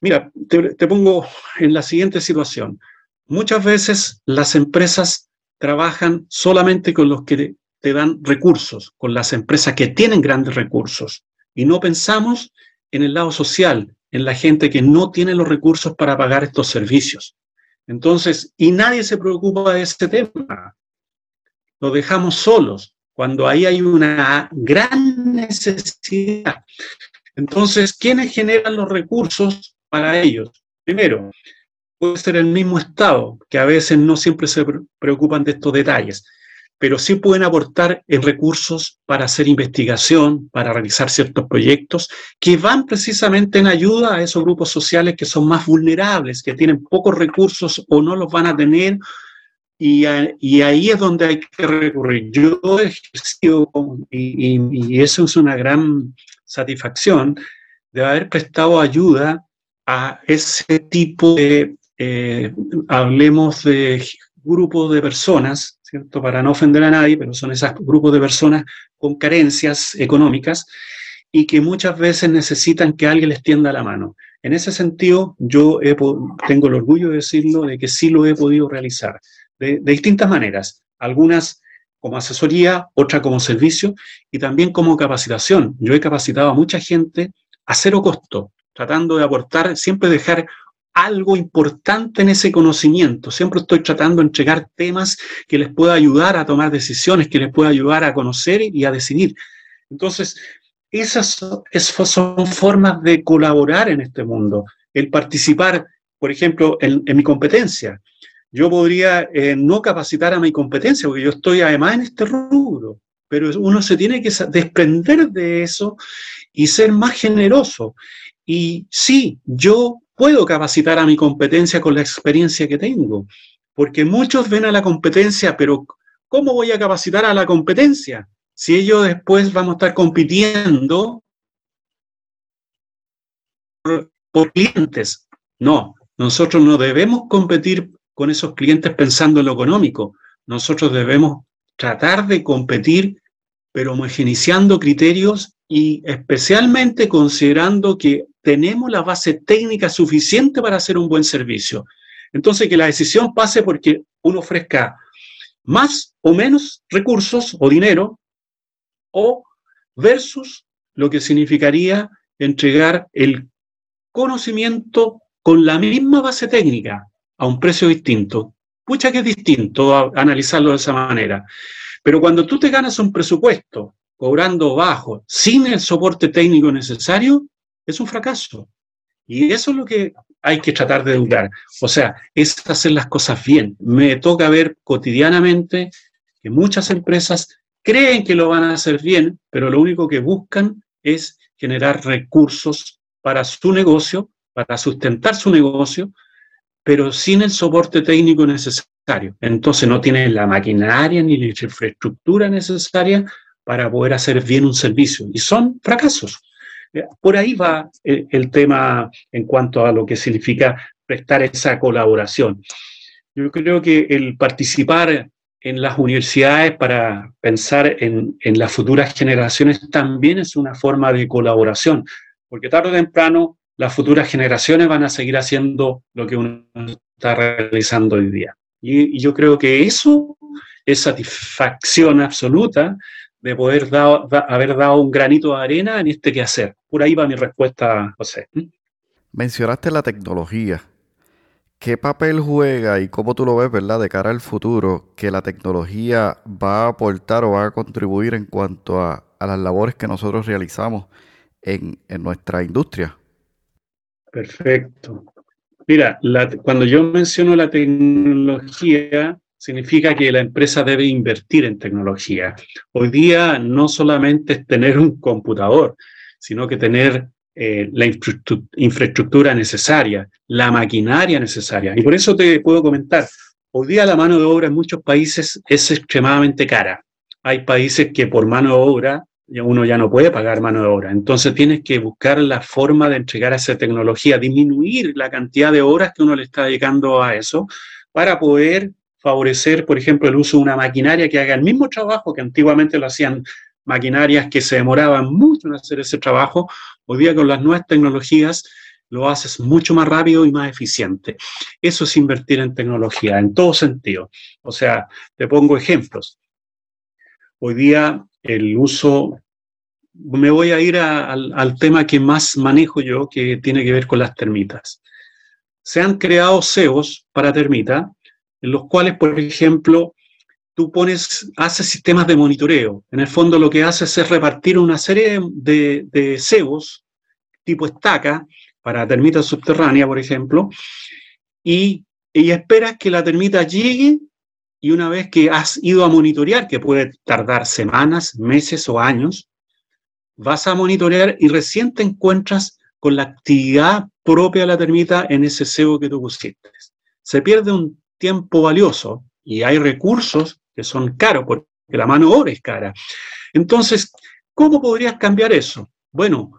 Mira, te, te pongo en la siguiente situación. Muchas veces las empresas trabajan solamente con los que te dan recursos, con las empresas que tienen grandes recursos. Y no pensamos en el lado social, en la gente que no tiene los recursos para pagar estos servicios. Entonces, y nadie se preocupa de este tema. Lo dejamos solos cuando ahí hay una gran necesidad. Entonces, ¿quiénes generan los recursos para ellos? Primero, puede ser el mismo Estado, que a veces no siempre se preocupan de estos detalles. Pero sí pueden aportar en recursos para hacer investigación, para realizar ciertos proyectos que van precisamente en ayuda a esos grupos sociales que son más vulnerables, que tienen pocos recursos o no los van a tener. Y, ahí es donde hay que recurrir. Yo he ejercido, y, y eso es una gran satisfacción, de haber prestado ayuda a ese tipo de, eh, hablemos de grupos de personas, Para no ofender a nadie, pero son esos grupos de personas con carencias económicas y que muchas veces necesitan que alguien les tienda la mano. En ese sentido, yo tengo el orgullo de decirlo, de que sí lo he podido realizar, de, de distintas maneras. Algunas como asesoría, otras como servicio y también como capacitación. Yo he capacitado a mucha gente a cero costo, tratando de aportar, siempre dejar algo importante en ese conocimiento. Siempre estoy tratando de entregar temas que les pueda ayudar a tomar decisiones, que les pueda ayudar a conocer y a decidir. Entonces, esas son formas de colaborar en este mundo. El participar, por ejemplo, en, mi competencia. Yo podría eh, no capacitar a mi competencia, porque yo estoy además en este rubro, pero uno se tiene que desprender de eso y ser más generoso. Y sí, yo puedo capacitar a mi competencia con la experiencia que tengo, porque muchos ven a la competencia, pero ¿cómo voy a capacitar a la competencia? Si ellos después vamos a estar compitiendo por, por clientes. No, nosotros no debemos competir con esos clientes pensando en lo económico. Nosotros debemos tratar de competir, pero homogeneizando criterios y especialmente considerando que tenemos la base técnica suficiente para hacer un buen servicio. Entonces, que la decisión pase porque uno ofrezca más o menos recursos o dinero, o versus lo que significaría entregar el conocimiento con la misma base técnica a un precio distinto. Pucha que es distinto analizarlo de esa manera. Pero cuando tú te ganas un presupuesto cobrando bajo, sin el soporte técnico necesario, es un fracaso. Y eso es lo que hay que tratar de educar. O sea, es hacer las cosas bien. Me toca ver cotidianamente que muchas empresas creen que lo van a hacer bien, pero lo único que buscan es generar recursos para su negocio, para sustentar su negocio, pero sin el soporte técnico necesario. Entonces no tienen la maquinaria ni la infraestructura necesaria para poder hacer bien un servicio. Y son fracasos. Eh, por ahí va el, tema en cuanto a lo que significa prestar esa colaboración. Yo creo que el participar en las universidades para pensar en, las futuras generaciones también es una forma de colaboración, porque tarde o temprano las futuras generaciones van a seguir haciendo lo que uno está realizando hoy día. Y yo creo que eso es satisfacción absoluta de poder haber dado un granito de arena en este quehacer. Por ahí va mi respuesta, José. ¿Mm? Mencionaste la tecnología. ¿Qué papel juega y cómo tú lo ves, verdad, de cara al futuro, que la tecnología va a aportar o va a contribuir en cuanto a, las labores que nosotros realizamos en, nuestra industria? Perfecto. Mira, cuando yo menciono la tecnología, significa que la empresa debe invertir en tecnología. Hoy día no solamente es tener un computador, sino que tener eh, la infraestructura necesaria, la maquinaria necesaria. Y por eso te puedo comentar, hoy día la mano de obra en muchos países es extremadamente cara. Hay países que por mano de obra uno ya no puede pagar mano de obra. Entonces tienes que buscar la forma de entregar esa tecnología, disminuir la cantidad de horas que uno le está dedicando a eso para poder favorecer, por ejemplo, el uso de una maquinaria que haga el mismo trabajo que antiguamente lo hacían maquinarias que se demoraban mucho en hacer ese trabajo. Hoy día con las nuevas tecnologías lo haces mucho más rápido y más eficiente. Eso es invertir en tecnología, en todo sentido. O sea, te pongo ejemplos. Hoy día el uso, me voy a ir al, al tema que más manejo yo, que tiene que ver con las termitas. Se han creado CEOs para termita en los cuales, por ejemplo, tú pones, haces sistemas de monitoreo. En el fondo lo que haces es repartir una serie de, de cebos tipo estaca para termitas subterránea, por ejemplo, y, y esperas que la termita llegue y una vez que has ido a monitorear, que puede tardar semanas, meses o años, vas a monitorear y recién te encuentras con la actividad propia de la termita en ese cebo que tú pusiste. Se pierde un tiempo valioso y hay recursos que son caros porque la mano obra es cara. Entonces, ¿cómo podrías cambiar eso? Bueno,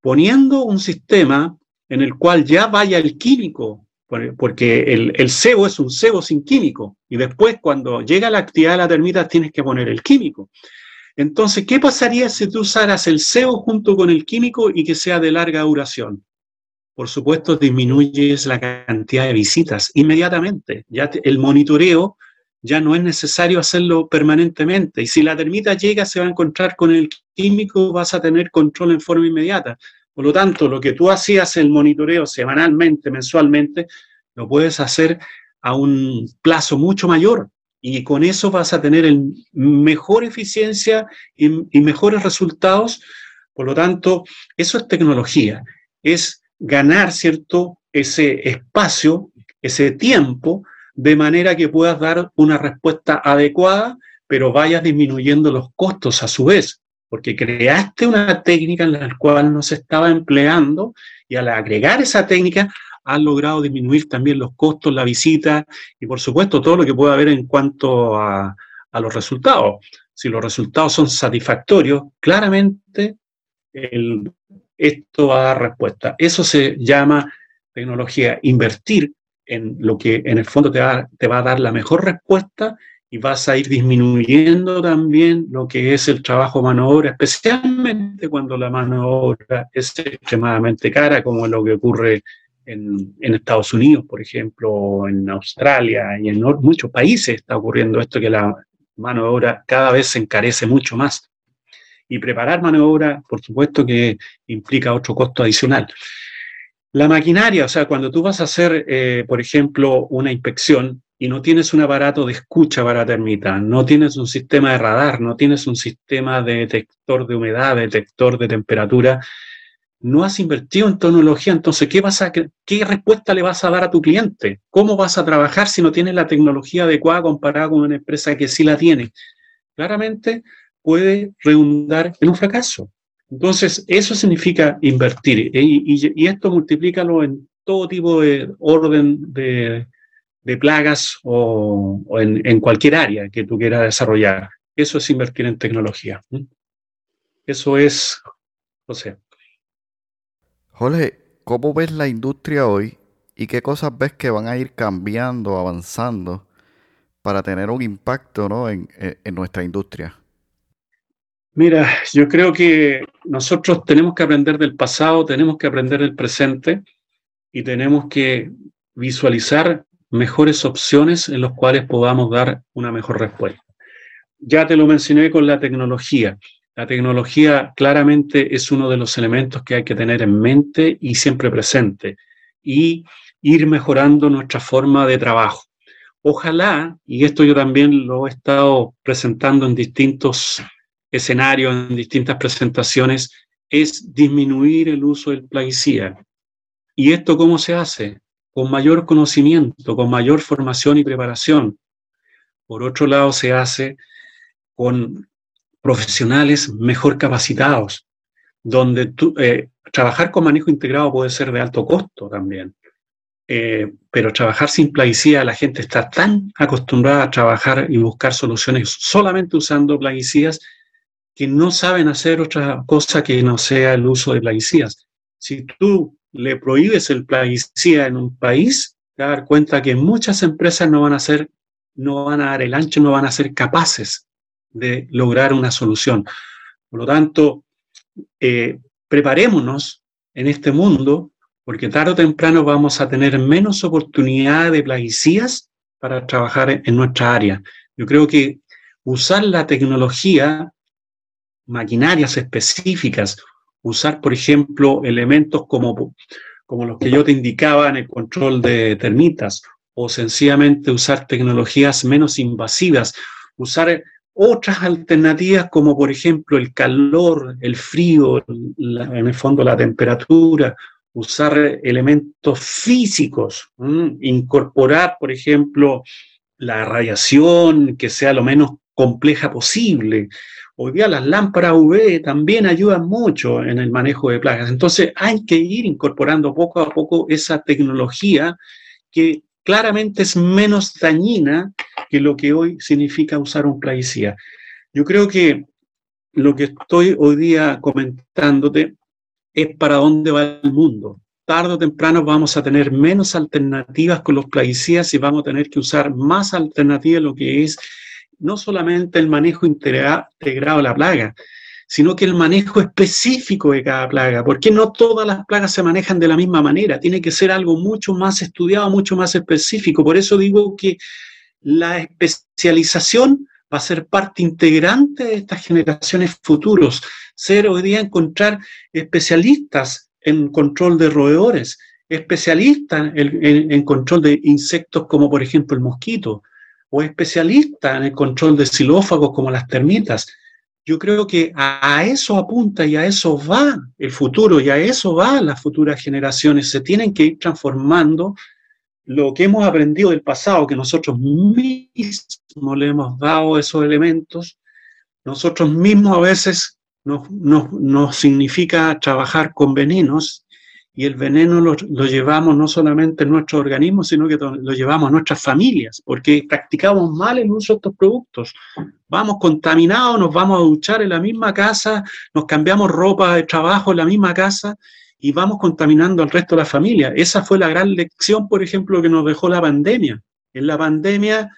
poniendo un sistema en el cual ya vaya el químico, porque el, el cebo es un cebo sin químico, y después cuando llega la actividad de la termita tienes que poner el químico. Entonces, ¿qué pasaría si tú usaras el cebo junto con el químico y que sea de larga duración? Por supuesto, disminuyes la cantidad de visitas inmediatamente. Ya el monitoreo ya no es necesario hacerlo permanentemente. Y si la termita llega, se va a encontrar con el químico, vas a tener control en forma inmediata. Por lo tanto, lo que tú hacías el monitoreo semanalmente, mensualmente, lo puedes hacer a un plazo mucho mayor. Y con eso vas a tener mejor eficiencia y, y mejores resultados. Por lo tanto, eso es tecnología. Es ganar, ¿cierto?, ese espacio, ese tiempo de manera que puedas dar una respuesta adecuada, pero vayas disminuyendo los costos a su vez, porque creaste una técnica en la cual no se estaba empleando y al agregar esa técnica has logrado disminuir también los costos, la visita y por supuesto todo lo que pueda haber en cuanto a, los resultados. Si los resultados son satisfactorios, claramente esto va a dar respuesta. Eso se llama tecnología, invertir en lo que en el fondo te va, te va a dar la mejor respuesta y vas a ir disminuyendo también lo que es el trabajo mano obra, especialmente cuando la mano obra es extremadamente cara, como lo que ocurre en Estados Unidos, por ejemplo, en Australia y en muchos países está ocurriendo esto que la mano de obra cada vez se encarece mucho más. Y preparar mano de obra, por supuesto que implica otro costo adicional. La maquinaria, o sea, cuando tú vas a hacer, eh, por ejemplo, una inspección y no tienes un aparato de escucha para termita, no tienes un sistema de radar, no tienes un sistema de detector de humedad, detector de temperatura, no has invertido en tecnología, entonces, ¿qué, vas a, ¿qué respuesta le vas a dar a tu cliente? ¿Cómo vas a trabajar si no tienes la tecnología adecuada comparada con una empresa que sí la tiene? Claramente puede redundar en un fracaso. Entonces, eso significa invertir ¿eh? y, esto multiplícalo en todo tipo de orden de, plagas o, en, cualquier área que tú quieras desarrollar. Eso es invertir en tecnología. Eso es, José. Jorge, ¿cómo ves la industria hoy y qué cosas ves que van a ir cambiando, avanzando para tener un impacto en nuestra industria? Mira, yo creo que nosotros tenemos que aprender del pasado, tenemos que aprender del presente y tenemos que visualizar mejores opciones en las cuales podamos dar una mejor respuesta. Ya te lo mencioné con la tecnología. La tecnología claramente es uno de los elementos que hay que tener en mente y siempre presente y ir mejorando nuestra forma de trabajo. Ojalá, y esto yo también lo he estado presentando en distintos escenario en distintas presentaciones es disminuir el uso del plaguicida. ¿Y esto cómo se hace? Con mayor conocimiento, con mayor formación y preparación. Por otro lado, se hace con profesionales mejor capacitados, donde eh, trabajar con manejo integrado puede ser de alto costo también. Eh, pero trabajar sin plaguicida, la gente está tan acostumbrada a trabajar y buscar soluciones solamente usando plaguicidas que no saben hacer otra cosa que no sea el uso de plaguicidas. Si tú le prohíbes el plaguicida en un país, te vas cuenta que muchas empresas no van a ser, no van a dar el ancho, no van a ser capaces de lograr una solución. Por lo tanto, eh, preparémonos en este mundo, porque tarde o temprano vamos a tener menos oportunidad de plaguicidas para trabajar en nuestra área. Yo creo que usar la tecnología maquinarias específicas, usar, por ejemplo, elementos como, como los que yo te indicaba en el control de termitas, o sencillamente usar tecnologías menos invasivas, usar otras alternativas como por ejemplo el calor, el frío, en el fondo la temperatura, usar elementos físicos, incorporar, por ejemplo, la radiación que sea lo menos compleja posible. Hoy día las lámparas UV también ayudan mucho en el manejo de plagas. Entonces hay que ir incorporando poco a poco esa tecnología que claramente es menos dañina que lo que hoy significa usar un plaguicida. Yo creo que lo que estoy hoy día comentándote es para dónde va el mundo. Tarde o temprano vamos a tener menos alternativas con los plaguicidas y vamos a tener que usar más alternativas lo que es no solamente el manejo integrado de la plaga, sino que el manejo específico de cada plaga, porque no todas las plagas se manejan de la misma manera, tiene que ser algo mucho más estudiado, mucho más específico. Por eso digo que la especialización va a ser parte integrante de estas generaciones futuros. Ser hoy día encontrar especialistas en control de roedores, especialistas en, control de insectos como por ejemplo el mosquito, o especialistas en el control de xilófagos como las termitas. Yo creo que a, eso apunta y a eso va el futuro y a eso van las futuras generaciones. Se tienen que ir transformando lo que hemos aprendido del pasado, que nosotros mismos le hemos dado esos elementos, nosotros mismos a veces nos, nos significa trabajar con venenos y el veneno lo, llevamos no solamente en nuestro organismo, sino que lo llevamos a nuestras familias, porque practicamos mal el uso de estos productos. Vamos contaminados, nos vamos a duchar en la misma casa, nos cambiamos ropa de trabajo en la misma casa y vamos contaminando al resto de la familia. Esa fue la gran lección, por ejemplo, que nos dejó la pandemia. En la pandemia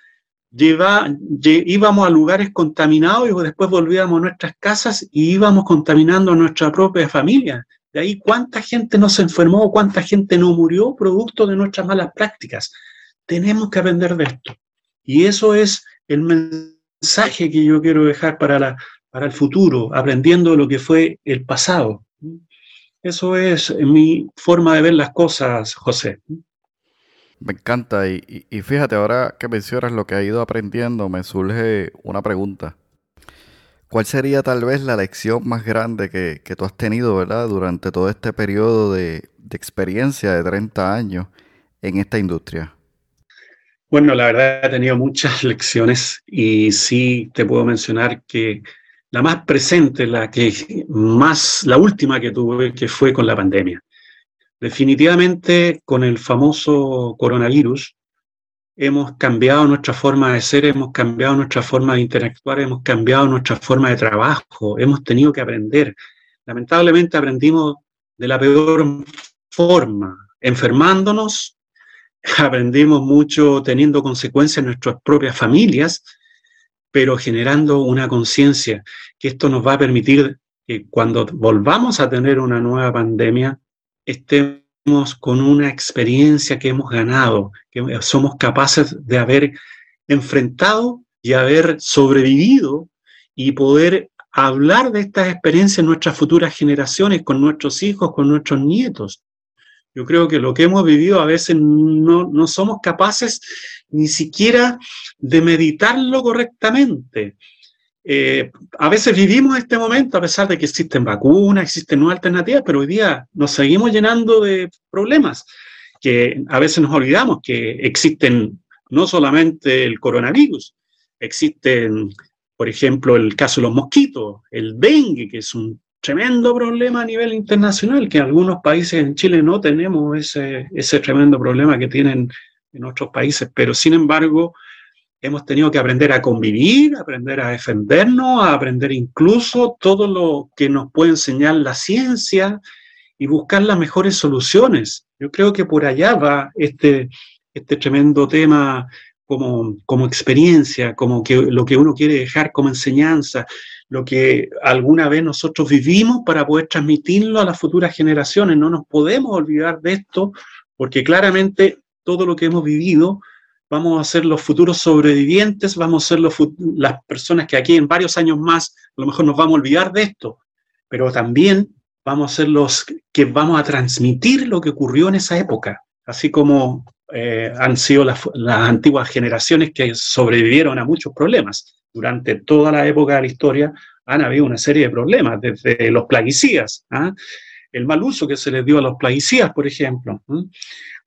íbamos a lugares contaminados y después volvíamos a nuestras casas y íbamos contaminando a nuestra propia familia. De ahí cuánta gente no se enfermó, cuánta gente no murió producto de nuestras malas prácticas. Tenemos que aprender de esto. Y eso es el mensaje que yo quiero dejar para, para el futuro, aprendiendo lo que fue el pasado. Eso es mi forma de ver las cosas, José. Me encanta. Y, y, fíjate, ahora que mencionas lo que ha ido aprendiendo, me surge una pregunta. ¿Cuál sería tal vez la lección más grande que, tú has tenido, ¿verdad? Durante todo este periodo de, experiencia de 30 años en esta industria. Bueno, la verdad he tenido muchas lecciones y sí te puedo mencionar que la más presente, la que más, la última que tuve, que fue con la pandemia. Definitivamente con el famoso coronavirus, hemos cambiado nuestra forma de ser, hemos cambiado nuestra forma de interactuar, hemos cambiado nuestra forma de trabajo, hemos tenido que aprender. Lamentablemente aprendimos de la peor forma, enfermándonos, aprendimos mucho teniendo consecuencias en nuestras propias familias, pero generando una conciencia que esto nos va a permitir que cuando volvamos a tener una nueva pandemia, estemos con una experiencia que hemos ganado, que somos capaces de haber enfrentado y haber sobrevivido y poder hablar de estas experiencias en nuestras futuras generaciones, con nuestros hijos, con nuestros nietos. Yo creo que lo que hemos vivido a veces no, no somos capaces ni siquiera de meditarlo correctamente. Eh, a veces vivimos este momento a pesar de que existen vacunas, existen nuevas alternativas, pero hoy día nos seguimos llenando de problemas que a veces nos olvidamos que existen no solamente el coronavirus, existen, por ejemplo, el caso de los mosquitos, el dengue, que es un tremendo problema a nivel internacional, que en algunos países en Chile no tenemos ese, ese tremendo problema que tienen en otros países, pero sin embargo hemos tenido que aprender a convivir, aprender a defendernos, a aprender incluso todo lo que nos puede enseñar la ciencia y buscar las mejores soluciones. Yo creo que por allá va este, este tremendo tema como, como experiencia, como que lo que uno quiere dejar como enseñanza, lo que alguna vez nosotros vivimos para poder transmitirlo a las futuras generaciones. No nos podemos olvidar de esto porque claramente todo lo que hemos vivido vamos a ser los futuros sobrevivientes, vamos a ser las personas que aquí en varios años más a lo mejor nos vamos a olvidar de esto, pero también vamos a ser los que vamos a transmitir lo que ocurrió en esa época, así como eh, han sido las, antiguas generaciones que sobrevivieron a muchos problemas. Durante toda la época de la historia han habido una serie de problemas, desde los plaguicidas, ¿ah? el mal uso que se les dio a los plaguicidas, por ejemplo,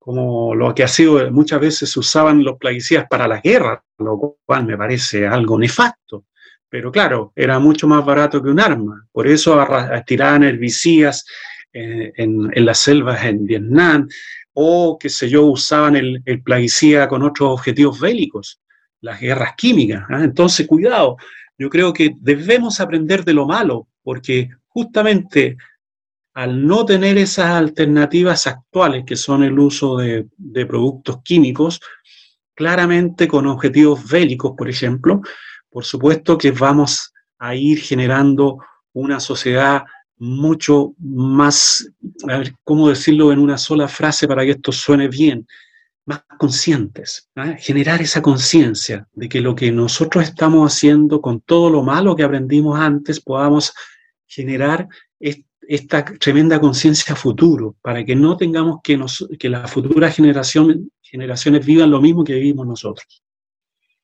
como lo que ha sido, muchas veces usaban los plaguicidas para la guerra, lo cual me parece algo nefasto. Pero claro, era mucho más barato que un arma. Por eso tiraban herbicidas eh, en, las selvas en Vietnam, o, qué sé yo, usaban el, plaguicida con otros objetivos bélicos, las guerras químicas. ¿ah? Entonces, cuidado, yo creo que debemos aprender de lo malo, porque justamente al no tener esas alternativas actuales, que son el uso de, productos químicos, claramente con objetivos bélicos, por ejemplo, por supuesto que vamos a ir generando una sociedad mucho más, a ver, ¿cómo decirlo en una sola frase para que esto suene bien? Más conscientes, ¿ah? generar esa conciencia de que lo que nosotros estamos haciendo con todo lo malo que aprendimos antes, podamos generar esta tremenda conciencia futuro, para que no tengamos que, nos, que las futuras generaciones vivan lo mismo que vivimos nosotros.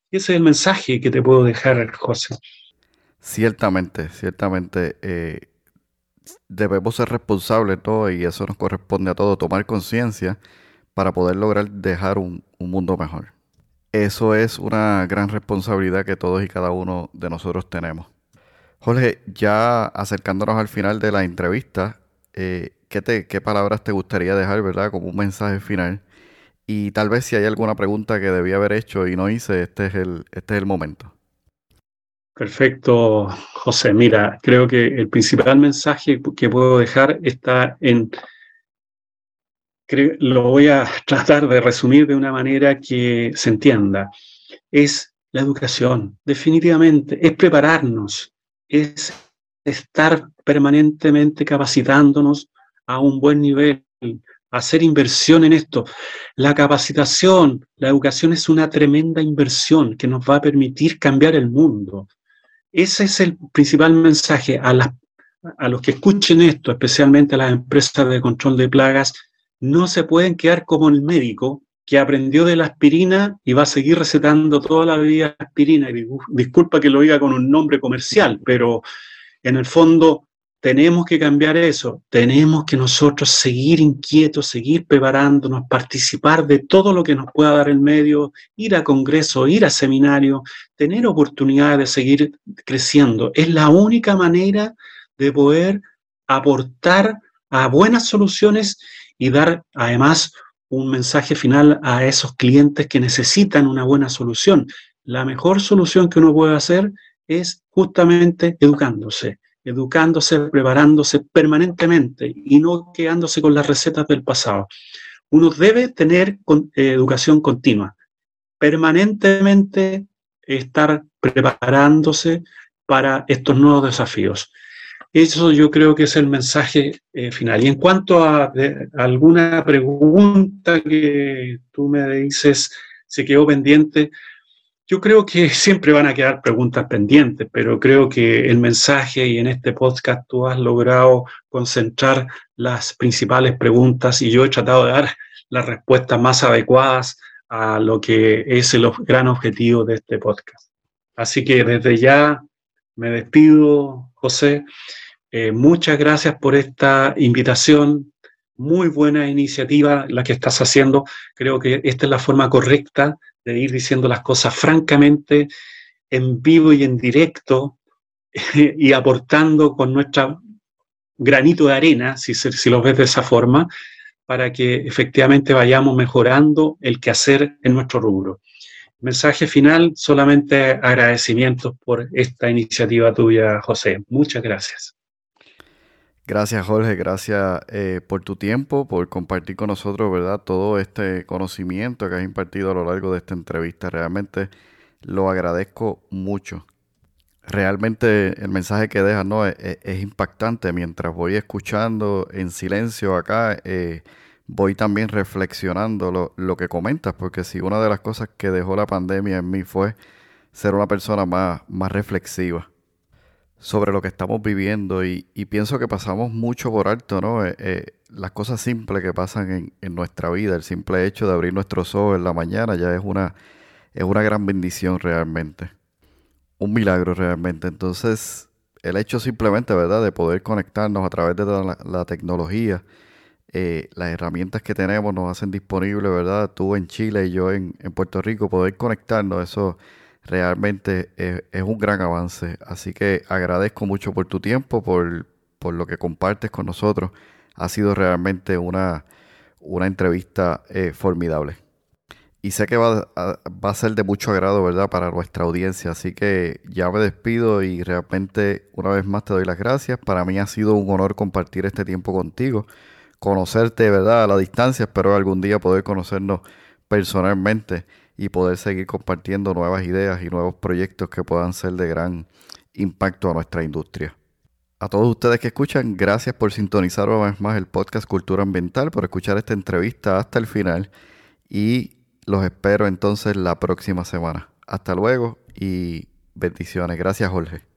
Ese es el mensaje que te puedo dejar, José. Ciertamente, ciertamente. Eh, debemos ser responsables todos y eso nos corresponde a todos, tomar conciencia para poder lograr dejar un mundo mejor. Eso es una gran responsabilidad que todos y cada uno de nosotros tenemos. Jorge, ya acercándonos al final de la entrevista, eh, ¿qué, te, ¿qué palabras te gustaría dejar, verdad, como un mensaje final? Y tal vez si hay alguna pregunta que debía haber hecho y no hice, este es el, este es el momento. Perfecto, José. Mira, creo que el principal mensaje que puedo dejar está en, lo voy a tratar de resumir de una manera que se entienda. Es la educación, definitivamente, es prepararnos, es estar permanentemente capacitándonos a un buen nivel, hacer inversión en esto. La capacitación, la educación es una tremenda inversión que nos va a permitir cambiar el mundo. Ese es el principal mensaje a, los que escuchen esto, especialmente a las empresas de control de plagas, no se pueden quedar como el médico que aprendió de la aspirina y va a seguir recetando toda la vida aspirina. Y disculpa que lo diga con un nombre comercial, pero en el fondo tenemos que cambiar eso. Tenemos que nosotros seguir inquietos, seguir preparándonos, participar de todo lo que nos pueda dar el medio, ir a congresos, ir a seminarios, tener oportunidades de seguir creciendo. Es la única manera de poder aportar a buenas soluciones y dar además un mensaje final a esos clientes que necesitan una buena solución. La mejor solución que uno puede hacer es justamente educándose, educándose, preparándose permanentemente y no quedándose con las recetas del pasado. Uno debe tener eh, educación continua, permanentemente estar preparándose para estos nuevos desafíos. Eso yo creo que es el mensaje eh, final. Y en cuanto a, alguna pregunta que tú me dices, se quedó pendiente, yo creo que siempre van a quedar preguntas pendientes, pero creo que el mensaje y en este podcast tú has logrado concentrar las principales preguntas y yo he tratado de dar las respuestas más adecuadas a lo que es el gran objetivo de este podcast. Así que desde ya me despido, José. Eh, muchas gracias por esta invitación. Muy buena iniciativa la que estás haciendo. Creo que esta es la forma correcta de ir diciendo las cosas francamente, en vivo y en directo, y aportando con nuestro granito de arena, si, si lo ves de esa forma, para que efectivamente vayamos mejorando el quehacer en nuestro rubro. Mensaje final, solamente agradecimientos por esta iniciativa tuya, José. Muchas gracias. Gracias Jorge, gracias eh, por tu tiempo, por compartir con nosotros, ¿verdad? Todo este conocimiento que has impartido a lo largo de esta entrevista. Realmente lo agradezco mucho. Realmente el mensaje que dejas ¿no? es, impactante. Mientras voy escuchando en silencio acá, eh, voy también reflexionando lo, lo que comentas, porque si una de las cosas que dejó la pandemia en mí fue ser una persona más, más reflexiva sobre lo que estamos viviendo y, pienso que pasamos mucho por alto, ¿no? Eh, eh, las cosas simples que pasan en, en, nuestra vida, el simple hecho de abrir nuestros ojos en la mañana ya es una, es una gran bendición realmente, un milagro realmente. Entonces, el hecho simplemente, ¿verdad?, de poder conectarnos a través de la, tecnología, eh, las herramientas que tenemos nos hacen disponible, ¿verdad? Tú en Chile y yo en, Puerto Rico, poder conectarnos, eso realmente es, un gran avance. Así que agradezco mucho por tu tiempo, por, por lo que compartes con nosotros. Ha sido realmente una, una entrevista eh, formidable. Y sé que va a, va a, ser de mucho agrado, ¿verdad?, para nuestra audiencia. Así que ya me despido y realmente una vez más te doy las gracias. Para mí ha sido un honor compartir este tiempo contigo conocerte, ¿verdad? A la distancia, espero algún día poder conocernos personalmente y poder seguir compartiendo nuevas ideas y nuevos proyectos que puedan ser de gran impacto a nuestra industria. A todos ustedes que escuchan, gracias por sintonizar una vez más el podcast Cultura Ambiental, por escuchar esta entrevista hasta el final y los espero entonces la próxima semana. Hasta luego y bendiciones. Gracias Jorge.